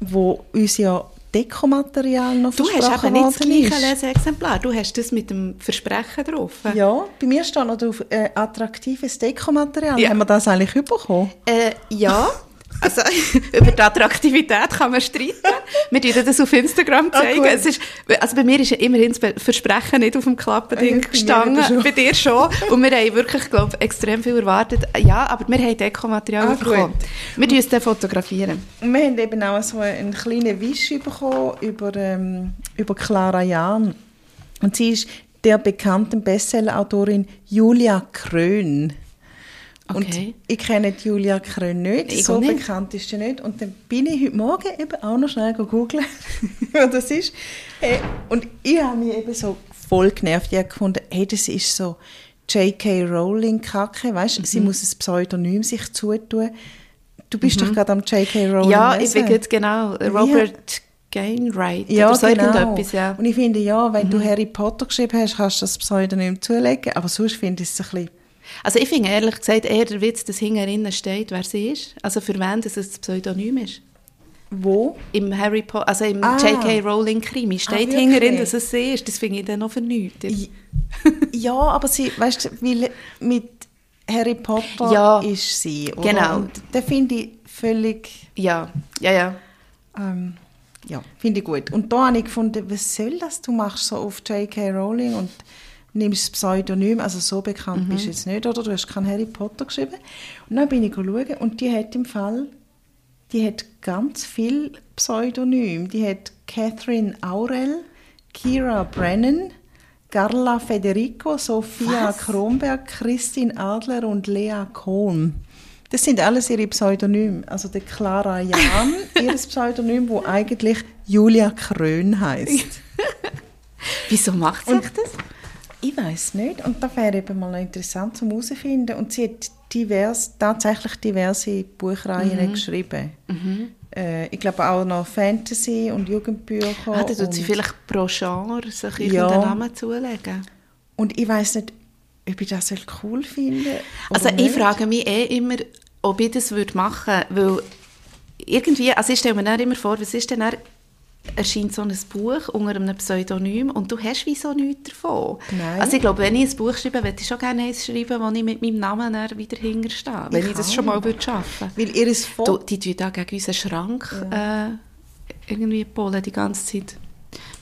Speaker 1: wo uns ja Dekomaterial noch
Speaker 2: Du hast
Speaker 1: versprochen
Speaker 2: eben nicht das gleiche. Leseexemplar. Du hast das mit dem Versprechen drauf.
Speaker 1: Ja, bei mir steht noch drauf, äh, attraktives Dekomaterial.
Speaker 2: Ja.
Speaker 1: Haben wir das eigentlich bekommen?
Speaker 2: Äh, ja. Also, <laughs> über die Attraktivität kann man streiten. Wir tun das auf Instagram
Speaker 1: Ah,
Speaker 2: zeigen. es ist, also bei mir ist ja immerhin das Versprechen nicht auf dem Klappending
Speaker 1: Ah, ja,
Speaker 2: gestanden. Bei dir schon. Und wir haben wirklich, glaube ich, extrem viel erwartet. Ja, aber wir haben Dekomaterial
Speaker 1: Ah,
Speaker 2: bekommen. Wir tun es dann fotografieren.
Speaker 1: Und wir haben eben auch so einen kleinen Wisch bekommen über, ähm, über Clara Jahn. Und sie ist der bekannten Bestseller-Autorin Julia Krön. Und
Speaker 2: Okay.
Speaker 1: ich kenne Julia Krön nicht,
Speaker 2: Ich
Speaker 1: so
Speaker 2: nicht.
Speaker 1: bekannt ist sie nicht. Und dann bin ich heute Morgen eben auch noch schnell googeln, <laughs> wer das ist. Hey, und ich habe mich eben so voll genervt. Ich habe gefunden, hey, das ist so J.K. Rowling-Kacke, weißt du, sie
Speaker 2: Mhm.
Speaker 1: muss ein Pseudonym sich zutun. Du bist doch gerade am J.K. Rowling
Speaker 2: Ja, ich bin jetzt genau. Robert Gainwright
Speaker 1: Ja,
Speaker 2: oder so
Speaker 1: genau.
Speaker 2: irgendetwas, ja. Mhm.
Speaker 1: Und ich finde, ja, wenn du Harry Potter geschrieben hast, kannst du das Pseudonym zulegen. Aber sonst finde ich es ein bisschen...
Speaker 2: Also ich finde ehrlich gesagt eher der Witz, dass hinterinnen steht, wer sie ist. Also für wen das ein Pseudonym ist.
Speaker 1: Wo?
Speaker 2: Im Harry Potter, also im
Speaker 1: Ah.
Speaker 2: J.K. Rowling Krimi steht
Speaker 1: wirklich?
Speaker 2: hinterin, dass es sie ist. Das finde ich dann noch vernünftig. <laughs>
Speaker 1: Ja, aber sie, weißt du, mit Harry Potter
Speaker 2: Ja.
Speaker 1: ist sie. Oder?
Speaker 2: Genau.
Speaker 1: Und das finde ich völlig...
Speaker 2: Ja, ja, ja.
Speaker 1: Ähm, ja, finde ich gut. Und da habe ich gefunden, was soll das? Du machst so auf J.K. Rowling und nimmst das Pseudonym, also so bekannt bist du jetzt nicht, oder? Du hast keinen Harry Potter geschrieben. Und dann bin ich schauen und die hat im Fall, die hat ganz viel Pseudonym. Die hat Catherine Aurel, Kira Brennan, Carla Federico, Sophia
Speaker 2: Was?
Speaker 1: Kronberg, Christine Adler und Lea Kohn. Das sind alles ihre Pseudonyme. Also der Clara Jahn, <laughs> ihr Pseudonym, wo eigentlich Julia Krön heißt. <laughs>
Speaker 2: Wieso macht sie
Speaker 1: Und-
Speaker 2: das?
Speaker 1: Ich weiß nicht. Und das wäre eben mal interessant zum herausfinden. Und sie hat divers, tatsächlich diverse Buchreihen geschrieben. Äh, ich glaube auch noch Fantasy und Jugendbücher.
Speaker 2: Ah, dann tut sie vielleicht pro Genre sich
Speaker 1: Ja.
Speaker 2: irgendeinen Namen zulegen.
Speaker 1: und ich weiß nicht, ob ich das cool finde.
Speaker 2: Also ich frage mich eh immer, ob ich das würde machen würde, weil irgendwie, also ich stelle mir dann immer vor, was ist denn dann, erscheint so ein Buch unter einem Pseudonym und du hast wie so nichts davon.
Speaker 1: Nein.
Speaker 2: Also ich glaube, wenn ich ein Buch schreibe, würde ich schon gerne eins schreiben, wo ich mit meinem Namen wieder hinterstehe, wenn ich, das
Speaker 1: auch.
Speaker 2: schon mal würde schaffen
Speaker 1: Weil ihr
Speaker 2: Du,
Speaker 1: Foto...
Speaker 2: die tun da gegen unseren Schrank äh, irgendwie polen die ganze Zeit.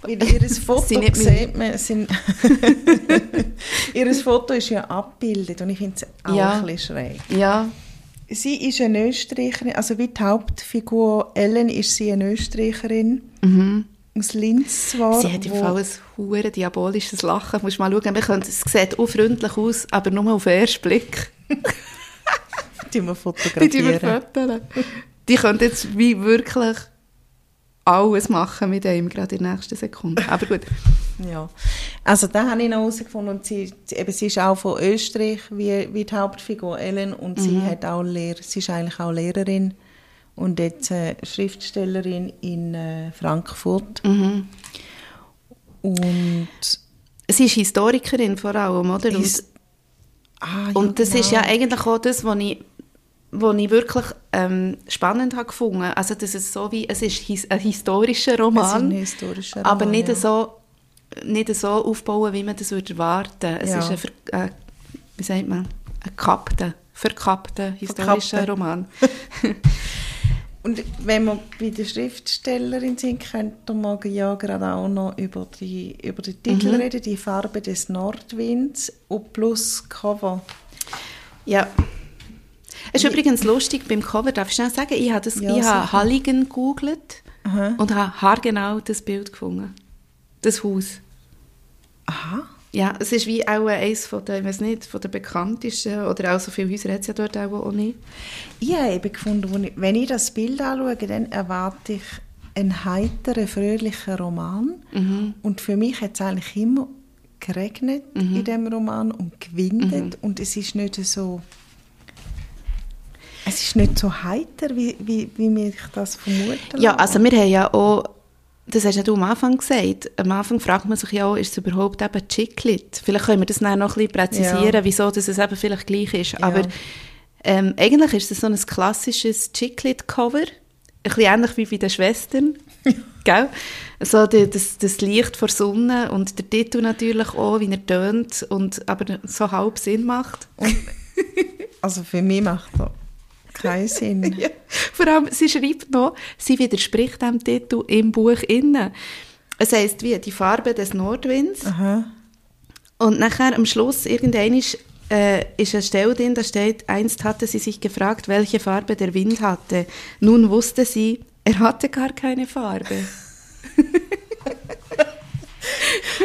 Speaker 1: Weil ihres <laughs> Foto sieht man, sind <laughs> <laughs> ihres Foto ist ja abgebildet und ich finde es auch
Speaker 2: Ja.
Speaker 1: ein bisschen schräg.
Speaker 2: Ja,
Speaker 1: Sie ist eine Österreicherin, also wie die Hauptfigur Ellen ist sie eine Österreicherin. Aus Linz zwar.
Speaker 2: Mhm. sie hat im Fall ein hure diabolisches Lachen. Musst mal schauen, wir können, es sieht auch freundlich aus, aber nur auf den ersten Blick. <laughs>
Speaker 1: Die wir
Speaker 2: Die, die wir
Speaker 1: fotografieren.
Speaker 2: fotografieren. Die können jetzt wie wirklich alles machen mit ihm, gerade in der nächsten Sekunde. Aber gut. <laughs>
Speaker 1: Ja, also da habe ich noch herausgefunden und sie, eben, sie ist auch von Österreich wie, wie die Hauptfigur Ellen und sie
Speaker 2: Mhm.
Speaker 1: hat auch Lehr sie ist eigentlich auch Lehrerin und jetzt äh, Schriftstellerin in äh, Frankfurt
Speaker 2: Mhm.
Speaker 1: und
Speaker 2: Sie ist Historikerin vor allem, oder? Und,
Speaker 1: His- ah, ja,
Speaker 2: und das ist
Speaker 1: genau.
Speaker 2: ja eigentlich auch das, was ich, was ich wirklich ähm, spannend habe gefunden. Also das ist so wie, es ist his ein historischer Roman,
Speaker 1: ein historischer Roman,
Speaker 2: aber nicht
Speaker 1: ja.
Speaker 2: so nicht so aufbauen, wie man das würde erwarten. Es
Speaker 1: Ja.
Speaker 2: ist ein, ver- äh, wie sagt man, ein gekappter, verkappter historischer. Roman. <laughs> <laughs>
Speaker 1: Und wenn wir bei der Schriftstellerin sind, könnten wir ja gerade auch noch über, die, über den Titel
Speaker 2: Mhm.
Speaker 1: reden, «Die Farbe des Nordwinds» und plus Cover.
Speaker 2: Ja. Es ist übrigens lustig beim Cover, darf ich schnell sagen, ich habe, das,
Speaker 1: Ja,
Speaker 2: ich habe. Halligen gegoogelt
Speaker 1: Aha.
Speaker 2: und habe haargenau das Bild gefunden. Das Haus.
Speaker 1: Aha.
Speaker 2: Ja, es ist wie auch eines von der, ich weiß nicht, von der bekanntesten, oder auch so viele Häuser hat es ja dort auch, nicht.
Speaker 1: Ich habe eben gefunden, wenn ich das Bild anschaue, dann erwarte ich einen heiteren, fröhlichen Roman. Und für mich hat es eigentlich immer geregnet in dem Roman und gewindet. Und es ist nicht so... Es ist nicht so heiter, wie, wie, wie mir ich das vermuten
Speaker 2: Ja, also wir haben ja auch, das hast ja du am Anfang gesagt, am Anfang fragt man sich ja auch, ist es überhaupt eben Chiclet? Vielleicht können wir das dann noch ein bisschen präzisieren,
Speaker 1: Ja.
Speaker 2: wieso dass es eben vielleicht gleich ist. Aber ähm, eigentlich ist es so ein klassisches Chiclet-Cover, ein bisschen ähnlich wie bei den Schwestern. <laughs> Gell? So die, das, das Licht vor Sonne und der Titel natürlich auch, wie er tönt, und, aber so halb Sinn macht. <laughs>
Speaker 1: Also für mich macht das keinen Sinn. <laughs>
Speaker 2: Ja. Vor allem, sie schreibt noch, sie widerspricht dem Titel im Buch innen. Es heisst wie «Die Farbe des Nordwinds».
Speaker 1: Aha.
Speaker 2: Und nachher am Schluss irgendwann ist, äh, ist eine Stelle drin, da steht, einst hatte sie sich gefragt, welche Farbe der Wind hatte. Nun wusste sie, er hatte gar keine Farbe. <laughs>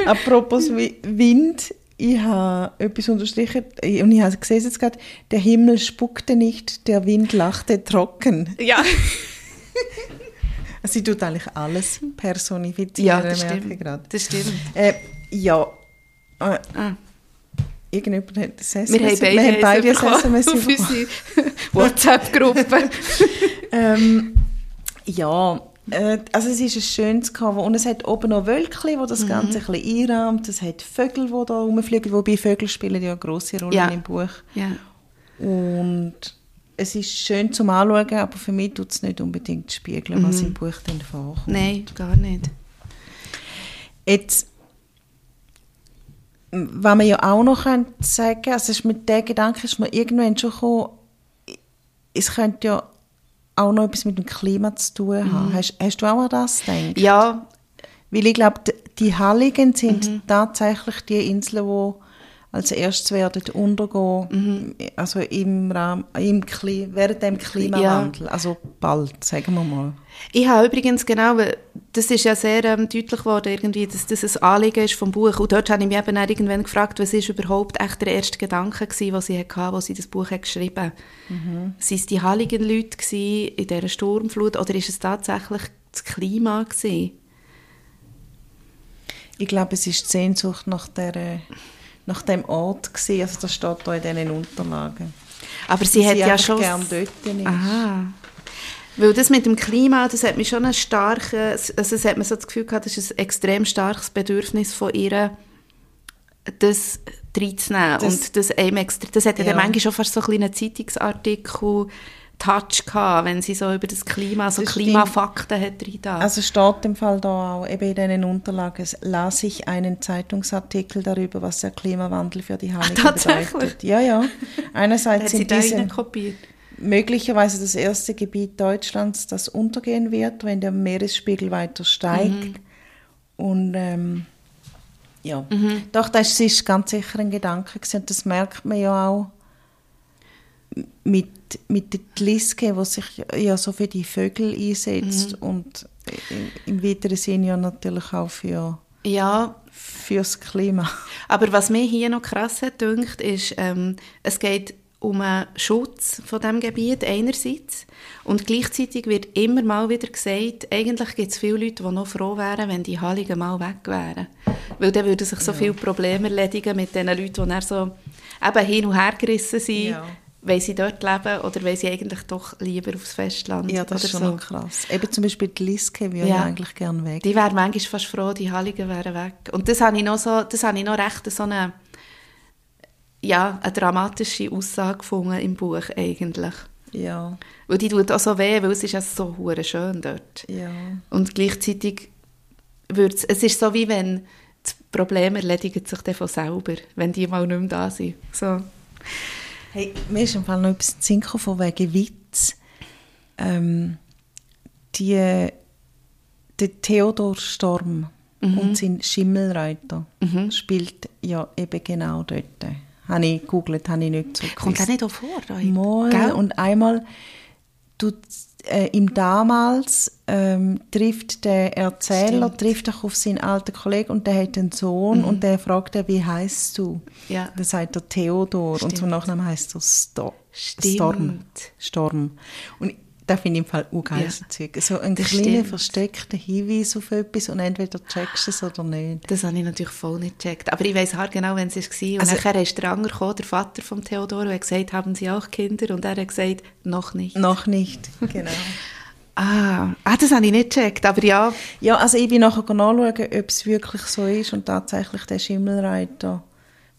Speaker 1: Apropos Wi- Wind, ich habe etwas unterstrichen und ich habe gesehen jetzt gerade, der Himmel spuckte nicht, der Wind lachte trocken.
Speaker 2: Ja. <laughs>
Speaker 1: Sie tut eigentlich alles personifizieren,
Speaker 2: ja, das stimmt. Das stimmt.
Speaker 1: Äh, ja, äh,
Speaker 2: Ah.
Speaker 1: irgendjemand hat das SMS.
Speaker 2: Wir haben beide,
Speaker 1: wir haben beide ein SMS
Speaker 2: auf unsere WhatsApp-Gruppe. <laughs>
Speaker 1: ähm, ja, also es ist ein schönes Cover und es hat oben noch Wölkchen, wo das Ganze ein bisschen einrahmt. Es hat Vögel, die da rumfliegen, wobei Vögel spielen ja eine grosse Rolle
Speaker 2: Ja.
Speaker 1: im Buch.
Speaker 2: ja.
Speaker 1: Und es ist schön zum Anschauen, aber für mich tut es nicht unbedingt spiegeln, was im Buch dann vorkommt.
Speaker 2: Nein, gar nicht.
Speaker 1: Jetzt, was man ja auch noch könnte sagen, also es ist mit dem Gedanken ist mir irgendwann schon gekommen, es könnte ja auch noch etwas mit dem Klima zu tun haben. Hast, hast du auch an das gedacht?
Speaker 2: Ja,
Speaker 1: Weil ich glaube, die Halligen sind tatsächlich die Inseln, die als erstes werden untergehen, also im Rahmen, im Kli während dem Klimawandel, also bald, sagen wir mal.
Speaker 2: Ich habe übrigens genau, das ist ja sehr ähm, deutlich geworden, irgendwie, dass das ein Anliegen ist vom Buch. Und dort habe ich mich eben auch irgendwann gefragt, was ist überhaupt echt der erste Gedanke gewesen, den sie hatte, als sie das Buch hat geschrieben hat. Mhm. Sind es die heiligen Leute gewesen in dieser Sturmflut oder ist es tatsächlich das Klima gewesen?
Speaker 1: Ich glaube, es ist die Sehnsucht nach, der, nach dem Ort gewesen. Also das steht da in diesen Unterlagen.
Speaker 2: Aber sie hat ja schon...
Speaker 1: gern dort ist.
Speaker 2: Aha. Weil das mit dem Klima, das hat mich schon ein starkes, also es hat mir so das Gefühl gehabt, das ist ein extrem starkes Bedürfnis von ihr, das reinzunehmen.
Speaker 1: Das-
Speaker 2: und das, einem extra, das hat ja,
Speaker 1: Ja.
Speaker 2: manchmal schon fast so ein kleiner Zeitungsartikel Touch gehabt, wenn sie so über das Klima, so
Speaker 1: Das
Speaker 2: Klimafakten hat reingetan.
Speaker 1: Also steht im Fall da auch, eben in diesen Unterlagen, las ich einen Zeitungsartikel darüber, was der Klimawandel für die Heiligen
Speaker 2: tatsächlich?
Speaker 1: bedeutet. Ja, ja.
Speaker 2: hat
Speaker 1: Einerseits sind
Speaker 2: da
Speaker 1: diese möglicherweise das erste Gebiet Deutschlands, das untergehen wird, wenn der Meeresspiegel weiter steigt.
Speaker 2: Mhm.
Speaker 1: Und ähm, ja, doch, das ist ganz sicher ein Gedanke gewesen. das merkt man ja auch mit, mit der Liske, die sich ja so für die Vögel einsetzt
Speaker 2: Mhm.
Speaker 1: und im, weiteren Sinne ja natürlich auch für,
Speaker 2: Ja,
Speaker 1: fürs Klima.
Speaker 2: Aber was mir hier noch krass dünkt, ist, ähm, es geht um einen Schutz von dem Gebiet einerseits und gleichzeitig wird immer mal wieder gesagt, eigentlich gibt es viele Leute, die noch froh wären, wenn die Halligen mal weg wären. Weil dann würden sich so ja. viele Probleme erledigen mit den Leuten, die dann so eben hin und her gerissen sind, ja. Weil sie dort leben oder weil sie eigentlich doch lieber aufs Festland
Speaker 1: Ja, das ist schon so. krass. Eben zum Beispiel die Liske würde ja. eigentlich gerne weg.
Speaker 2: Die wäre manchmal fast froh, die Halligen wären weg. Und das habe ich noch, so, das habe ich noch recht so eine ja, eine dramatische Aussage gefunden im Buch eigentlich.
Speaker 1: Ja.
Speaker 2: Weil die tut auch so weh, weil es ist ja so hure schön dort.
Speaker 1: Ja.
Speaker 2: Und gleichzeitig wird es, es ist so wie wenn das Problem erledigt sich dann von selber, wenn die mal nicht mehr da sind. So.
Speaker 1: Hey, mir ist im Fall noch etwas zu von wegen Witz. Ähm, die, der Theodor Storm mhm. und sein Schimmelreiter mhm. spielt ja eben genau dort. Habe ich gegoogelt, habe ich nicht so
Speaker 2: Kommt das nicht auch vor?
Speaker 1: Mal, und einmal tut äh, im damals ähm, trifft der Erzähler Stimmt. trifft doch auf seinen alten Kollegen und der hat einen Sohn mhm. und der fragt er, wie heißt du?
Speaker 2: Ja.
Speaker 1: Dann sagt er Theodor Stimmt. und zum Nachnamen heißt er Sto
Speaker 2: Stimmt.
Speaker 1: Storm. Storm. Und das finde ich im Fall urgeil, ja. Zeug. So ein kleiner versteckter Hinweis auf etwas und entweder checkst du es oder nicht.
Speaker 2: Das habe ich natürlich voll nicht gecheckt. Aber ich weiß halt genau, wenn es war. Und also, nachher ist der Anger gekommen, der Vater von Theodor, und hat gesagt, haben Sie auch Kinder? Und er hat gesagt, noch nicht.
Speaker 1: Noch nicht, genau. <laughs>
Speaker 2: Ah, ah, das habe ich nicht gecheckt, aber ja.
Speaker 1: Ja, also ich bin nachher nachschauen, ob es wirklich so ist und tatsächlich der Schimmelreiter,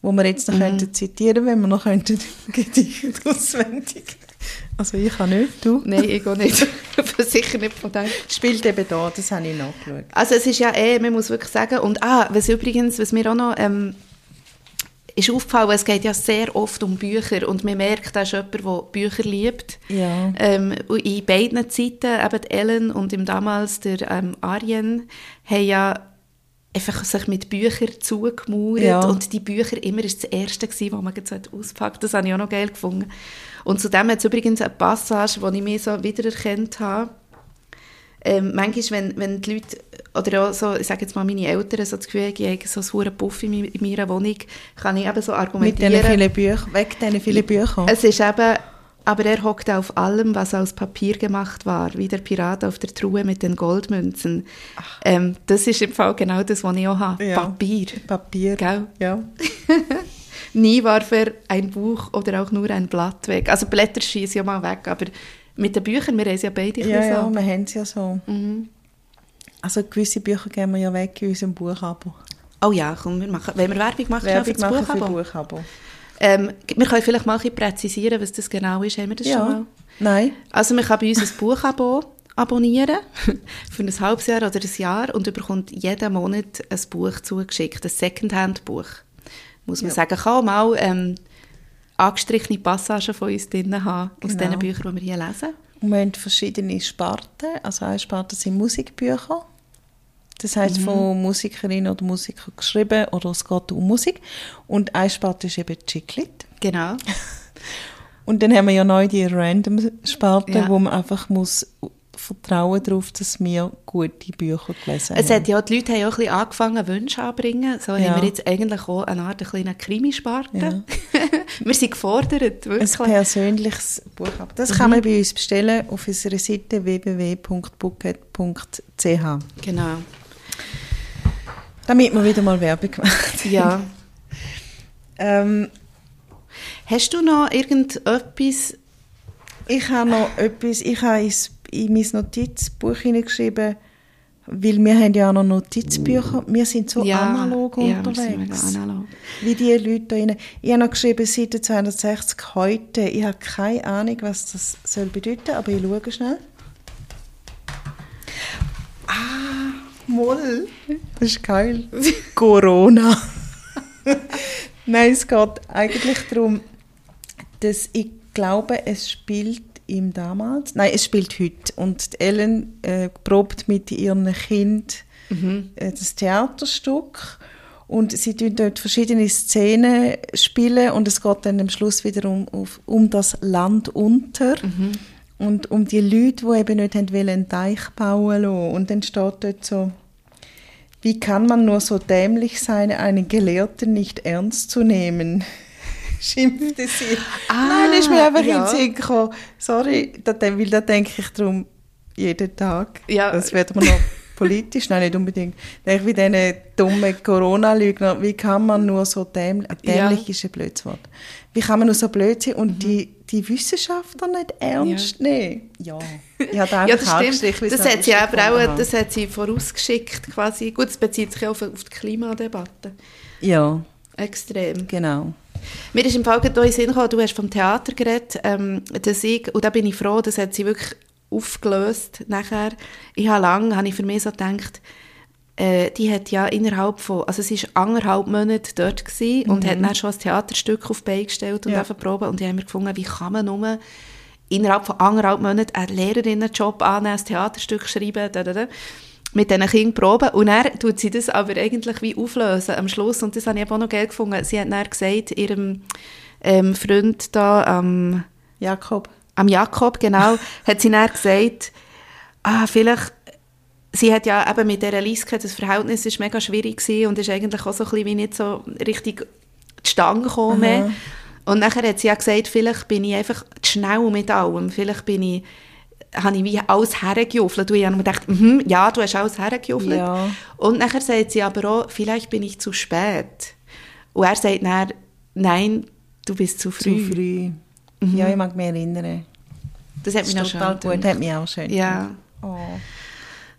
Speaker 1: wo wir jetzt noch mhm. könnten zitieren, wenn wir noch könnten <laughs> Gedicht auswendig also ich kann nicht, du?
Speaker 2: Nein, ich auch nicht. <laughs> Sicher nicht von dem.
Speaker 1: Spielt eben da, das habe ich nachgeschaut.
Speaker 2: Also es ist ja eh, man muss wirklich sagen, und ah, was übrigens, was mir auch noch ähm, ist aufgefallen, es geht ja sehr oft um Bücher und man merkt, da ist jemand, der Bücher liebt.
Speaker 1: Ja.
Speaker 2: Ähm, in beiden Zeiten, eben Ellen und im damals der ähm, Arjen, haben ja einfach sich mit Büchern zugemauert ja. und die Bücher immer ist das Erste gewesen, was man so auspackt. Das habe ich auch noch geil gefunden. Und zudem hat es übrigens eine Passage, die ich mir so wiedererkannt habe. Ähm, manchmal, wenn, wenn die Leute, oder auch so, ich sage jetzt mal meine Eltern, so das Gefühl ich habe so einen hohen Puff in, in meiner Wohnung, kann ich eben so argumentieren.
Speaker 1: Mit diesen vielen Büchern, weg diesen vielen Büchern.
Speaker 2: Es ist eben, aber er hockte auf allem, was aus Papier gemacht war, wie der Pirat auf der Truhe mit den Goldmünzen. Ähm, das ist im Fall genau das, was ich auch habe. Ja. Papier.
Speaker 1: Papier.
Speaker 2: Gell?
Speaker 1: Ja. <laughs>
Speaker 2: Nie warf er ein Buch oder auch nur ein Blatt weg. Also Blätter schießen ja mal weg, aber mit den Büchern, wir haben es ja beide
Speaker 1: Ja, ja, so. wir haben es ja so. Mhm. Also gewisse Bücher geben wir ja weg in unserem Buchabo.
Speaker 2: Oh ja, komm, wir machen, wenn wir Werbung machen,
Speaker 1: Werbung für das Buchabo. Für Buchabo.
Speaker 2: Ähm, wir können vielleicht mal ein präzisieren, was das genau ist. Haben wir das
Speaker 1: ja.
Speaker 2: schon mal?
Speaker 1: Nein.
Speaker 2: Also man kann bei uns ein Buchabo <laughs> abonnieren <laughs> für ein halbes Jahr oder ein Jahr und bekommt jeden Monat ein Buch zugeschickt, ein Secondhand-Buch muss man ja. sagen, kann auch mal ähm, angestrichene Passagen von uns drin haben, genau. aus diesen Büchern, die wir hier lesen.
Speaker 1: Und wir haben verschiedene Sparten. Also eine Sparte sind Musikbücher. Das heißt mhm. von Musikerinnen oder Musikern geschrieben oder es geht um Musik. Und eine Sparte ist eben Chiclet.
Speaker 2: Genau. <laughs>
Speaker 1: Und dann haben wir ja neu die Random-Sparte, ja. wo man einfach muss Vertrauen darauf, dass wir gute Bücher gelesen
Speaker 2: haben. Es hat ja, die Leute haben auch ein bisschen angefangen, Wünsche anzubringen. So ja. haben wir jetzt eigentlich auch eine Art kleine Krimisparte. Ja. <laughs> wir sind gefordert,
Speaker 1: wirklich. Ein persönliches Buch. Das mhm. kann man bei uns bestellen auf unserer Seite www.bucket.ch.
Speaker 2: Genau.
Speaker 1: Damit wir wieder mal Werbung gemacht
Speaker 2: Ja. <laughs> ähm, Hast du noch irgendetwas?
Speaker 1: Ich habe noch etwas, ich habe in mein Notizbuch hineingeschrieben, weil wir haben ja auch noch Notizbücher. Wir sind so ja, analog ja, unterwegs.
Speaker 2: Analog.
Speaker 1: Wie die Leute da rein. Ich habe noch geschrieben, Seite 260 heute. Ich habe keine Ahnung, was das soll bedeuten, aber ich schaue schnell. Ah, Moll. Das ist geil. <laughs> Corona. <laughs> Nein, es geht eigentlich darum, dass ich glaube, es spielt ihm damals. Nein, es spielt heute. Und Ellen äh, probt mit ihrem Kind mhm. äh, das Theaterstück. Und sie tun dort verschiedene Szenen spielen und es geht dann am Schluss wieder um, auf, um das Land unter. Mhm. Und um die Leute, die eben nicht haben wollen, einen Teich bauen lassen. Und dann steht dort so, wie kann man nur so dämlich sein, einen Gelehrten nicht ernst zu nehmen? Schimpfte sie.
Speaker 2: Ah,
Speaker 1: Nein, das ist mir einfach
Speaker 2: ja.
Speaker 1: in den Sinn gekommen. Sorry, weil da denke ich darum jeden Tag.
Speaker 2: Ja.
Speaker 1: Das wird mir noch <laughs> politisch, nein, nicht unbedingt. Denke ich, wie diese dummen Corona-Lügner, wie kann man nur so dämlich, dämlich ist ein blödes Wort. Wie kann man nur so blöd sein und die, die Wissenschaftler nicht ernst nehmen? Ja. Ich habe da <laughs>
Speaker 2: Ja, das stimmt. Das hat, sie aber auch, das hat sie vorausgeschickt quasi. Gut, das bezieht sich ja auf, auf die Klimadebatte.
Speaker 1: Ja,
Speaker 2: Extrem.
Speaker 1: genau.
Speaker 2: Mir ist im Fall gerade in den Sinn gekommen, du hast vom Theater geredet, ähm, dass ich, und da bin ich froh, das hat sie wirklich aufgelöst nachher. Ich habe lange, habe ich für mich so gedacht, äh, die hat ja innerhalb von, also sie war anderthalb Monate dort gewesen und hat dann schon ein Theaterstück auf die Beine gestellt und
Speaker 1: ja.
Speaker 2: proben und ich habe mir gefunden, wie kann man nur innerhalb von anderthalb Monaten einen Lehrerinnenjob annehmen, ein Theaterstück schreiben, da, da, da, mit diesen Kindern proben und dann tut sie das aber eigentlich wie auflösen am Schluss und das habe ich eben auch noch geil gefunden. Sie hat dann gesagt, ihrem ähm, Freund da am,
Speaker 1: Jakob.
Speaker 2: am Jakob, genau, <laughs> hat sie dann gesagt, ah, vielleicht sie hat ja eben mit dieser Liske, das Verhältnis ist mega schwierig gewesen und ist eigentlich auch so ein bisschen wie nicht so richtig zustande gekommen mehr. Und nachher hat sie ja gesagt, vielleicht bin ich einfach zu schnell mit allem, vielleicht bin ich habe ich wie alles hergejuffelt. Und ich habe mir gedacht, mhm, ja, du hast alles hergejuffelt.
Speaker 1: Ja.
Speaker 2: Und nachher sagt sie aber auch, vielleicht bin ich zu spät. Und er sagt dann, nein, du bist zu früh.
Speaker 1: Zu früh. Ja, ich mag mich erinnern.
Speaker 2: Das hat
Speaker 1: Das
Speaker 2: mich noch
Speaker 1: total
Speaker 2: schön
Speaker 1: gut,
Speaker 2: gedacht.
Speaker 1: hat mich auch schön
Speaker 2: Ja.
Speaker 1: Oh.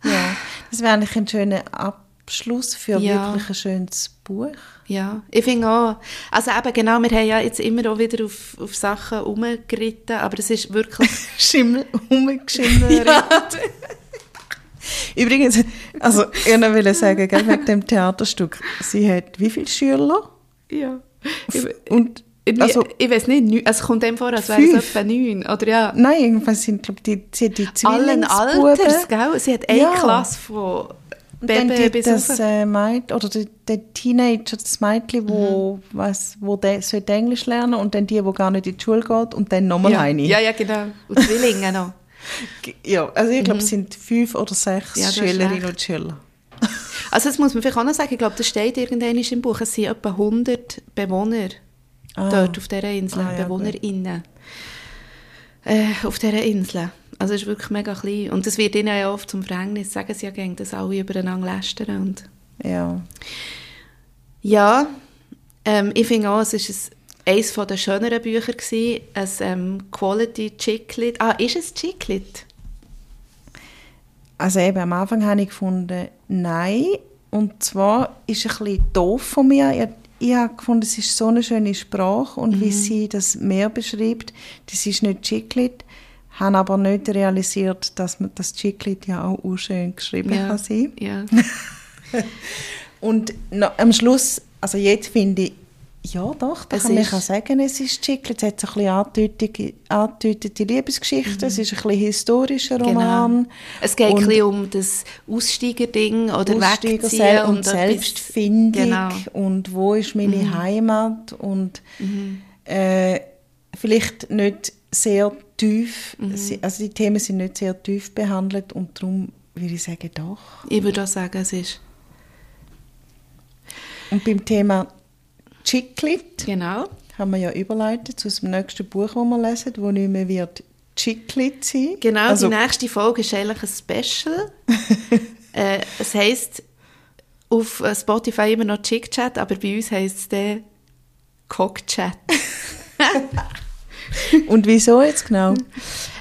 Speaker 1: Ja, das wäre eigentlich ein schöner Abschluss für
Speaker 2: Ja.
Speaker 1: wirklich ein schönes Buch.
Speaker 2: Ja, ich finde auch. Also eben genau, wir haben ja jetzt immer auch wieder auf, auf Sachen rumgeritten, aber es ist wirklich... <laughs>
Speaker 1: Schimmel, rumgeschimmelt. <laughs> <laughs> Übrigens, also ich noch sagen, gell, wegen dem Theaterstück, sie hat wie viele Schüler?
Speaker 2: ja. Ich,
Speaker 1: Und,
Speaker 2: ich,
Speaker 1: also,
Speaker 2: ich weiß nicht, es kommt dem vor, als wäre es etwa neun, oder ja.
Speaker 1: nein, irgendwas sind, glaube die, sie hat die
Speaker 2: Allen
Speaker 1: Zwillingsbuben.
Speaker 2: Alters, gell? Sie hat eine
Speaker 1: Ja.
Speaker 2: Klasse von
Speaker 1: Und dann
Speaker 2: Baby
Speaker 1: die,
Speaker 2: bis
Speaker 1: das
Speaker 2: rauf.
Speaker 1: äh, Mädchen, oder der, der Teenager, das Mädchen, wo,
Speaker 2: Mhm.
Speaker 1: was, wo der sollte Englisch lernen und dann die, die gar nicht in die Schule geht und dann nochmal
Speaker 2: ja.
Speaker 1: eine.
Speaker 2: ja, ja, genau. Und Zwillinge noch. <laughs>
Speaker 1: Ja, also ich glaube, es sind fünf oder sechs
Speaker 2: Mhm. Ja,
Speaker 1: Schülerinnen und Schüler. <laughs>
Speaker 2: Also das muss man vielleicht auch noch sagen, ich glaube, das steht irgendwann im Buch, es sind etwa 100 Bewohner dort auf dieser Insel,
Speaker 1: Ah, ja,
Speaker 2: BewohnerInnen. Äh, auf dieser Insel. Also es ist wirklich mega klein. Und das wird ihnen ja oft zum Verhängnis, sagen sie ja gern, dass alle übereinander lästern. Und
Speaker 1: Ja.
Speaker 2: ja, ähm, ich finde auch, es ist ein, eines der schöneren Bücher gewesen, ein ähm, Quality Chicklit. Ah, ist es Chicklit?
Speaker 1: Also eben am Anfang habe ich gefunden, nein. Und zwar ist es ein bisschen doof von mir. Ich, ich habe gefunden, es ist so eine schöne Sprache und
Speaker 2: Mhm.
Speaker 1: wie sie das Meer beschreibt, das ist nicht Chiclet. Habe aber nicht realisiert, dass man das Chiclet ja auch urschön geschrieben kann sein.
Speaker 2: Ja. <laughs>
Speaker 1: Und noch, am Schluss, also jetzt finde ich, ja doch, da
Speaker 2: Es
Speaker 1: kann man sagen, es ist Chiclet. Es hat so ein bisschen angedeutete Liebesgeschichte, es ist ein bisschen historischer Roman.
Speaker 2: Genau. Es geht
Speaker 1: Und-
Speaker 2: ein bisschen um das Aussteigerding oder
Speaker 1: Aussteiger
Speaker 2: Wegziehen
Speaker 1: und,
Speaker 2: etwas-
Speaker 1: Selbstfindung
Speaker 2: Genau.
Speaker 1: und wo ist meine Heimat und äh, vielleicht nicht sehr tief, sie- also die Themen sind nicht sehr tief behandelt und darum würde ich sagen, doch.
Speaker 2: Ich würde auch sagen, es ist.
Speaker 1: Und beim Thema Chiclet
Speaker 2: Genau.
Speaker 1: haben wir ja überleitet zu dem nächsten Buch, das wir lesen, wo nicht mehr wird Chiclet sein.
Speaker 2: Genau,
Speaker 1: also,
Speaker 2: die nächste Folge ist eigentlich ein Special. <laughs> äh, es heisst auf Spotify immer noch Chick Chat, aber bei uns heisst es dann Cock Chat. <laughs> <laughs>
Speaker 1: Und wieso jetzt genau?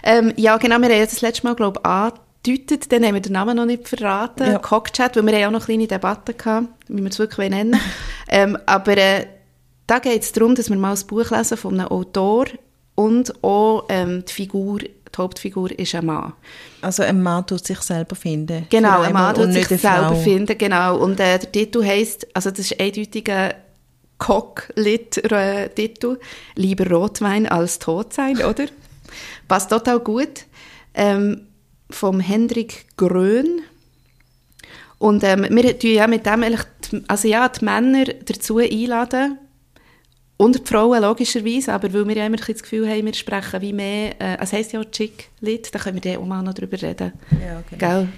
Speaker 2: ähm, ja, genau, wir haben das letzte Mal, glaube ich, angedeutet, dann haben wir den Namen noch nicht verraten,
Speaker 1: Ja.
Speaker 2: Cock Chat, weil wir haben ja auch noch kleine Debatten gehabt, wie wir es wirklich nennen <laughs> ähm, aber äh, da geht es darum, dass wir mal ein Buch lesen von einem Autor und auch ähm, die Figur, die Hauptfigur ist ein Mann.
Speaker 1: Also ein Mann tut sich selber finden.
Speaker 2: Genau, ein Mann tut sich
Speaker 1: eine
Speaker 2: selber finden, genau. Und äh, der Titel heisst, also das ist eindeutig ein Cock-Lit-Titel, «Lieber Rotwein als tot sein», <laughs> oder? Passt total gut. Ähm, vom Hendrik Grön. Und ähm, wir tun ja mit dem eigentlich, die, also ja, die Männer dazu einladen, und die Frauen logischerweise, aber weil wir ja immer das Gefühl haben, wir sprechen wie mehr, äh, es heisst ja auch Chick-Lit, da können wir dann auch mal noch drüber reden.
Speaker 1: Ja, genau.
Speaker 2: Gell?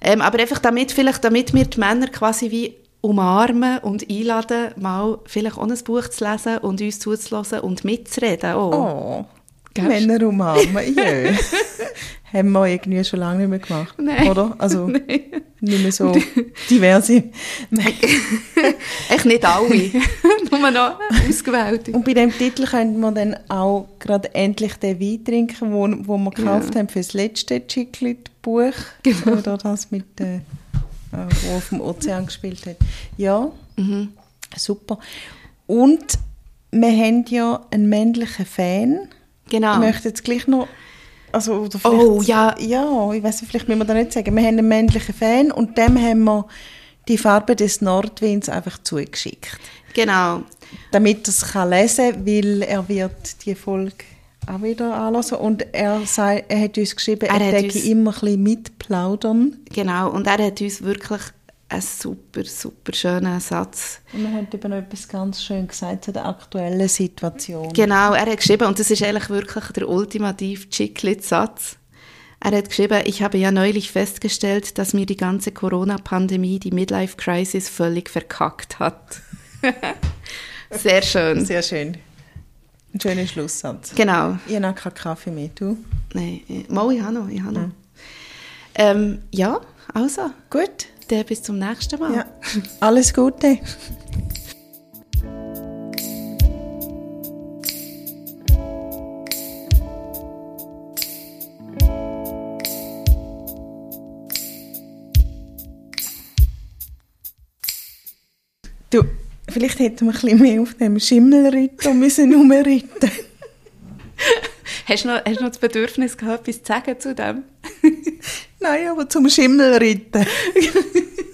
Speaker 2: Ähm, aber einfach damit, vielleicht damit wir die Männer quasi wie umarmen und einladen, mal vielleicht auch ein Buch zu lesen und uns zuzulassen und mitzureden. Oh.
Speaker 1: Oh,
Speaker 2: Gell?
Speaker 1: Männer umarmen, ja. <laughs> Haben wir irgendwie schon lange nicht mehr gemacht,
Speaker 2: Nein.
Speaker 1: oder? Also <laughs>
Speaker 2: Nein.
Speaker 1: nicht mehr so <laughs> diverse.
Speaker 2: Echt nicht alle, nur noch ausgewählte.
Speaker 1: Und bei dem Titel könnte man dann auch gerade endlich den Wein trinken, wo, wo wir gekauft haben für das letzte Chiclet-Buch.
Speaker 2: Genau.
Speaker 1: Oder das mit, äh, wo auf dem Ozean gespielt hat. Ja,
Speaker 2: Mhm.
Speaker 1: super. Und wir haben ja einen männlichen Fan.
Speaker 2: Genau.
Speaker 1: Ich möchte jetzt gleich noch... Also, oder
Speaker 2: Oh, ja.
Speaker 1: Ja, ich weiß nicht, vielleicht müssen wir da nicht sagen. Wir haben einen männlichen Fan und dem haben wir die Farbe des Nordwinds einfach zugeschickt.
Speaker 2: Genau.
Speaker 1: Damit er es kann lesen kann, weil er wird die Folge auch wieder anhören und er, sei, er hat uns geschrieben,
Speaker 2: Er
Speaker 1: er, denke
Speaker 2: uns-
Speaker 1: immer ein bisschen mitplaudern.
Speaker 2: Genau. Und er hat uns wirklich einen super, super schönen Satz
Speaker 1: Und er hat eben noch etwas ganz schön gesagt zu der aktuellen Situation.
Speaker 2: Genau, er hat geschrieben, und das ist eigentlich wirklich der ultimative Chiclet-Satz. Er hat geschrieben, ich habe ja neulich festgestellt, dass mir die ganze Corona-Pandemie die Midlife-Crisis völlig verkackt hat. <laughs> Sehr schön.
Speaker 1: Sehr schön. Ein schöner Schlusssatz.
Speaker 2: Genau.
Speaker 1: Ich habe keinen Kaffee mehr, du?
Speaker 2: Nein, mal, ich habe noch, ich habe noch. Ähm, ja, also,
Speaker 1: Gut.
Speaker 2: dann bis zum nächsten Mal.
Speaker 1: Ja. Alles Gute. Du, vielleicht hätten wir ein bisschen mehr auf dem Schimmelritter müssen <laughs> rumreiten.
Speaker 2: Hast, du noch, hast du noch das Bedürfnis gehabt, etwas zu sagen zu dem?
Speaker 1: Nein, aber zum Schimmelreiten. <laughs>